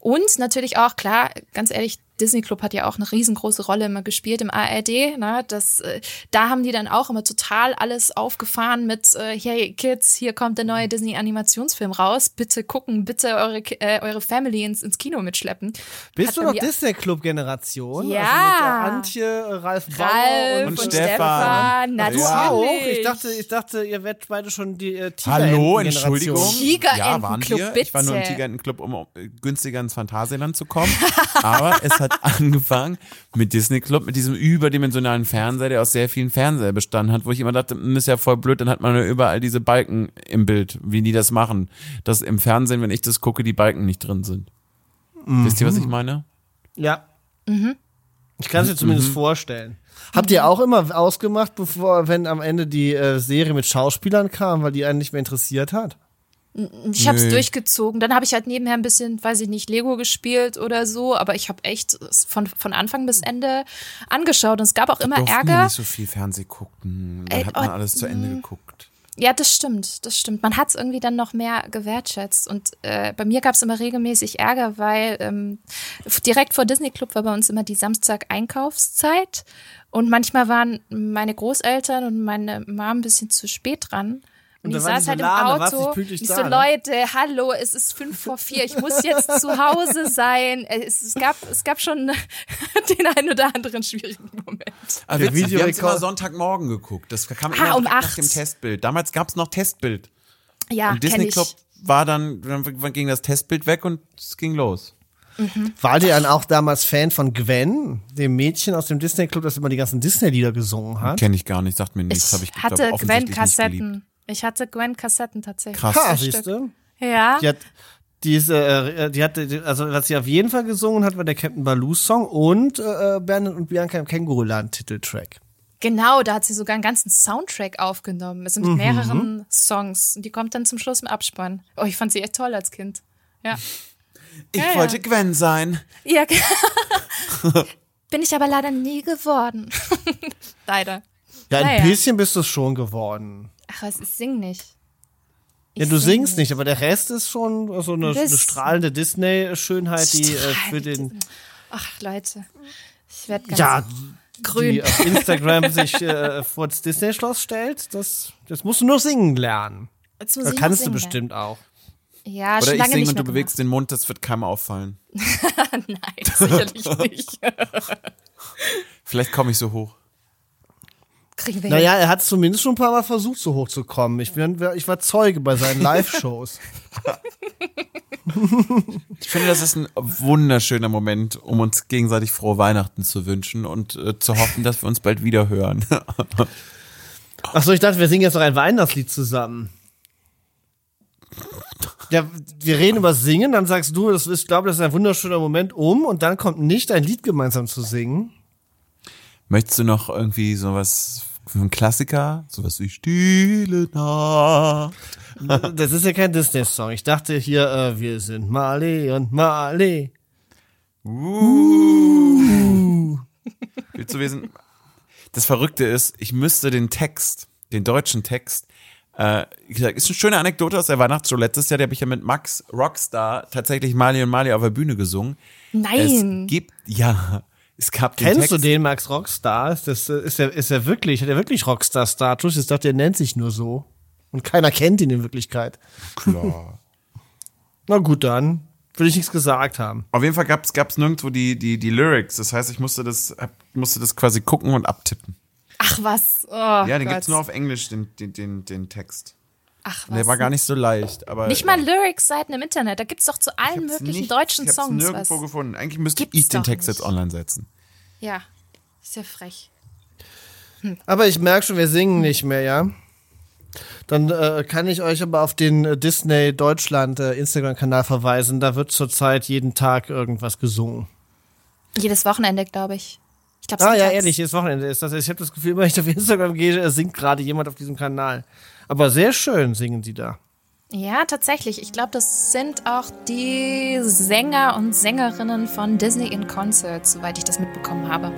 Und natürlich auch, klar, ganz ehrlich, Disney Club hat ja auch eine riesengroße Rolle immer gespielt im ARD. Ne? Das, äh, da haben die dann auch immer total alles aufgefahren mit, äh, hey Kids, hier kommt der neue Disney-Animationsfilm raus. Bitte gucken, bitte eure, äh, eure Family ins, ins Kino mitschleppen. Bist Hat du noch Disney Club Generation? Ja. Also mit der Antje, Ralf Bauer Ralf und, und und, Stefan. Stefan, Du natürlich. auch? Ich dachte, ich dachte, ihr werdet beide schon die äh, Hallo, Tigerenten-Generation. Entschuldigung. Tigerentenclub, ja, waren wir. Ich war nur im bitte. Tigerentenclub, um äh, günstiger ins Phantasialand zu kommen. Aber es hat angefangen mit Disney Club, mit diesem überdimensionalen Fernseher, der aus sehr vielen Fernseher bestanden hat, wo ich immer dachte, "Hm, ist ja voll blöd, dann hat man ja überall diese Balken im Bild, wie die das machen. Dass im Fernsehen, wenn ich das gucke, die Balken nicht drin sind. Wisst ihr, was ich meine? Ja. Mhm. Ich kann es mir zumindest vorstellen. Habt ihr auch immer ausgemacht, bevor, wenn am Ende die äh, Serie mit Schauspielern kam, weil die einen nicht mehr interessiert hat? Ich habe es durchgezogen. Dann habe ich halt nebenher ein bisschen, weiß ich nicht, Lego gespielt oder so. Aber ich habe echt von, von Anfang bis Ende angeschaut. Und es gab auch immer Durften wir Ärger. nicht so viel Fernseh gucken. Dann Ey, hat man oh, alles zu Ende geguckt. Ja, das stimmt, das stimmt. Man hat es irgendwie dann noch mehr gewertschätzt. Und äh, bei mir gab es immer regelmäßig Ärger, weil ähm, direkt vor Disney Club war bei uns immer die Samstag-Einkaufszeit. Und manchmal waren meine Großeltern und meine Mom ein bisschen zu spät dran. Und, Und ich saß halt im "Lana, warst Auto. Ich da, so, ne?" Leute, hallo, es ist fünf vor vier. Ich muss jetzt zu Hause sein. Es, es, gab, es gab schon den einen oder anderen schwierigen Moment. Der witzig, wir haben es immer Sonntagmorgen geguckt. Das kam Ah, immer um direkt nach acht. dem Testbild. Damals gab es noch Testbild. Ja, und kenn Disney ich. Club war dann, dann ging das Testbild weg und es ging los. Wart ihr dann auch damals Fan von Gwen, dem Mädchen aus dem Disney Club, das immer die ganzen Disney-Lieder gesungen hat? Kenne ich gar nicht, sagt mir Ich nichts. Ich, glaub, hatte offensichtlich nicht geliebt. Gwen-Kassetten. Ich hatte Gwen-Kassetten tatsächlich. Krass. Ha, Das siehst du? Ja. Die hat, die ist, äh, die hatte, also was sie auf jeden Fall gesungen hat, war der Captain Baloo Song und äh, Bernhard und Bianca im Känguruland Titeltrack. Genau, da hat sie sogar einen ganzen Soundtrack aufgenommen. Es sind Mhm. mit mehreren Songs. Und die kommt dann zum Schluss im Abspann. Oh, ich fand sie echt toll als Kind. Ja. Ich Ja, ja. wollte Gwen sein. ja. Bin ich aber leider nie geworden. leider. Ja, ein Naja. bisschen bist du es schon geworden. Ach, was, ich sing nicht. Ja, Ich du sing singst nicht, aber der Rest ist schon so eine, eine strahlende Disney-Schönheit, die äh, für den, Ach, Leute. Ich werde ganz ja, grün. die auf Instagram sich äh, vor das Disney-Schloss stellt, das, das musst du nur singen lernen. Muss Das kannst noch du singen. bestimmt auch. Ja, Oder ich singe und du bewegst den Mund, das wird keinem auffallen. Nein, sicherlich nicht. Vielleicht komme ich so hoch. Kriegen wir hin. Naja, er hat zumindest schon ein paar Mal versucht, so hoch zu kommen. Ich, bin, ich war Zeuge bei seinen Live-Shows. Ich finde, das ist ein wunderschöner Moment, um uns gegenseitig frohe Weihnachten zu wünschen und äh, zu hoffen, dass wir uns bald wieder hören. Achso, ich dachte, wir singen jetzt noch ein Weihnachtslied zusammen. Ja, wir reden über Singen, dann sagst du, das ist, ich glaube, das ist ein wunderschöner Moment um und dann kommt nicht ein Lied gemeinsam zu singen. Möchtest du noch irgendwie sowas, so ein Klassiker? Sowas wie Stille Nacht. Das ist ja kein Disney-Song. Ich dachte hier, äh, wir sind Marley und Marley. Willst du wissen? Das Verrückte ist, ich müsste den Text, den deutschen Text, äh, gesagt, ist eine schöne Anekdote aus der Weihnachtsshow letztes Jahr, die habe ich ja mit Max Rockstar tatsächlich Mali und Mali auf der Bühne gesungen. Nein. Es gibt, ja, es gab den Kennst Text. du den, Max Rockstar? Ist, das, äh, ist, er, ist er wirklich, hat er wirklich Rockstar-Status? Ich dachte, er nennt sich nur so. Und keiner kennt ihn in Wirklichkeit. Klar. Na gut, dann will ich nichts gesagt haben. Auf jeden Fall gab's gab's nirgendwo die, die, die Lyrics. Das heißt, ich musste das, musste das quasi gucken und abtippen. Ach was. Oh, Ja, den Gott. gibt's nur auf Englisch, den, den, den, den Text. Ach was. war gar nicht so leicht, aber. Nicht mal Lyrics-Seiten im Internet. Da gibt's doch zu allen möglichen nicht- deutschen ich hab's Songs nirgendwo was. gefunden. Eigentlich müsste Gibt's ich den Text nicht. jetzt online setzen. Ja, ist ja frech. Aber ich merke schon, wir singen nicht mehr, ja? Dann äh, kann ich euch aber auf den äh, Disney Deutschland äh, Instagram-Kanal verweisen. Da wird zurzeit jeden Tag irgendwas gesungen. Jedes Wochenende, glaube ich. Ich glaub, Ah ja, ehrlich, jetzt Wochenende ist das. Ich habe das Gefühl, wenn ich auf Instagram gehe, es singt gerade jemand auf diesem Kanal. Aber sehr schön singen sie da. Ja, tatsächlich. Ich glaube, das sind auch die Sänger und Sängerinnen von Disney in Concert, soweit ich das mitbekommen habe.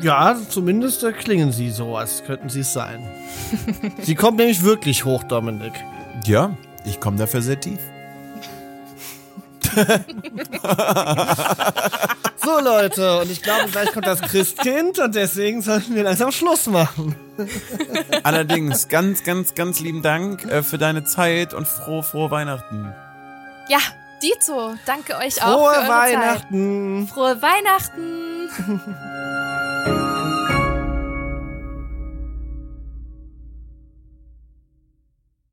Ja, zumindest äh, klingen sie so, als könnten sie es sein. sie kommt nämlich wirklich hoch, Dominik. Ja, ich komme dafür sehr tief. So, Leute, und ich glaube, gleich kommt das Christkind und deswegen sollten wir langsam Schluss machen. Allerdings, ganz, ganz, ganz lieben Dank äh, für deine Zeit und frohe, frohe Weihnachten. Ja, Dito, danke euch auch Frohe für eure Weihnachten! Zeit. Frohe Weihnachten!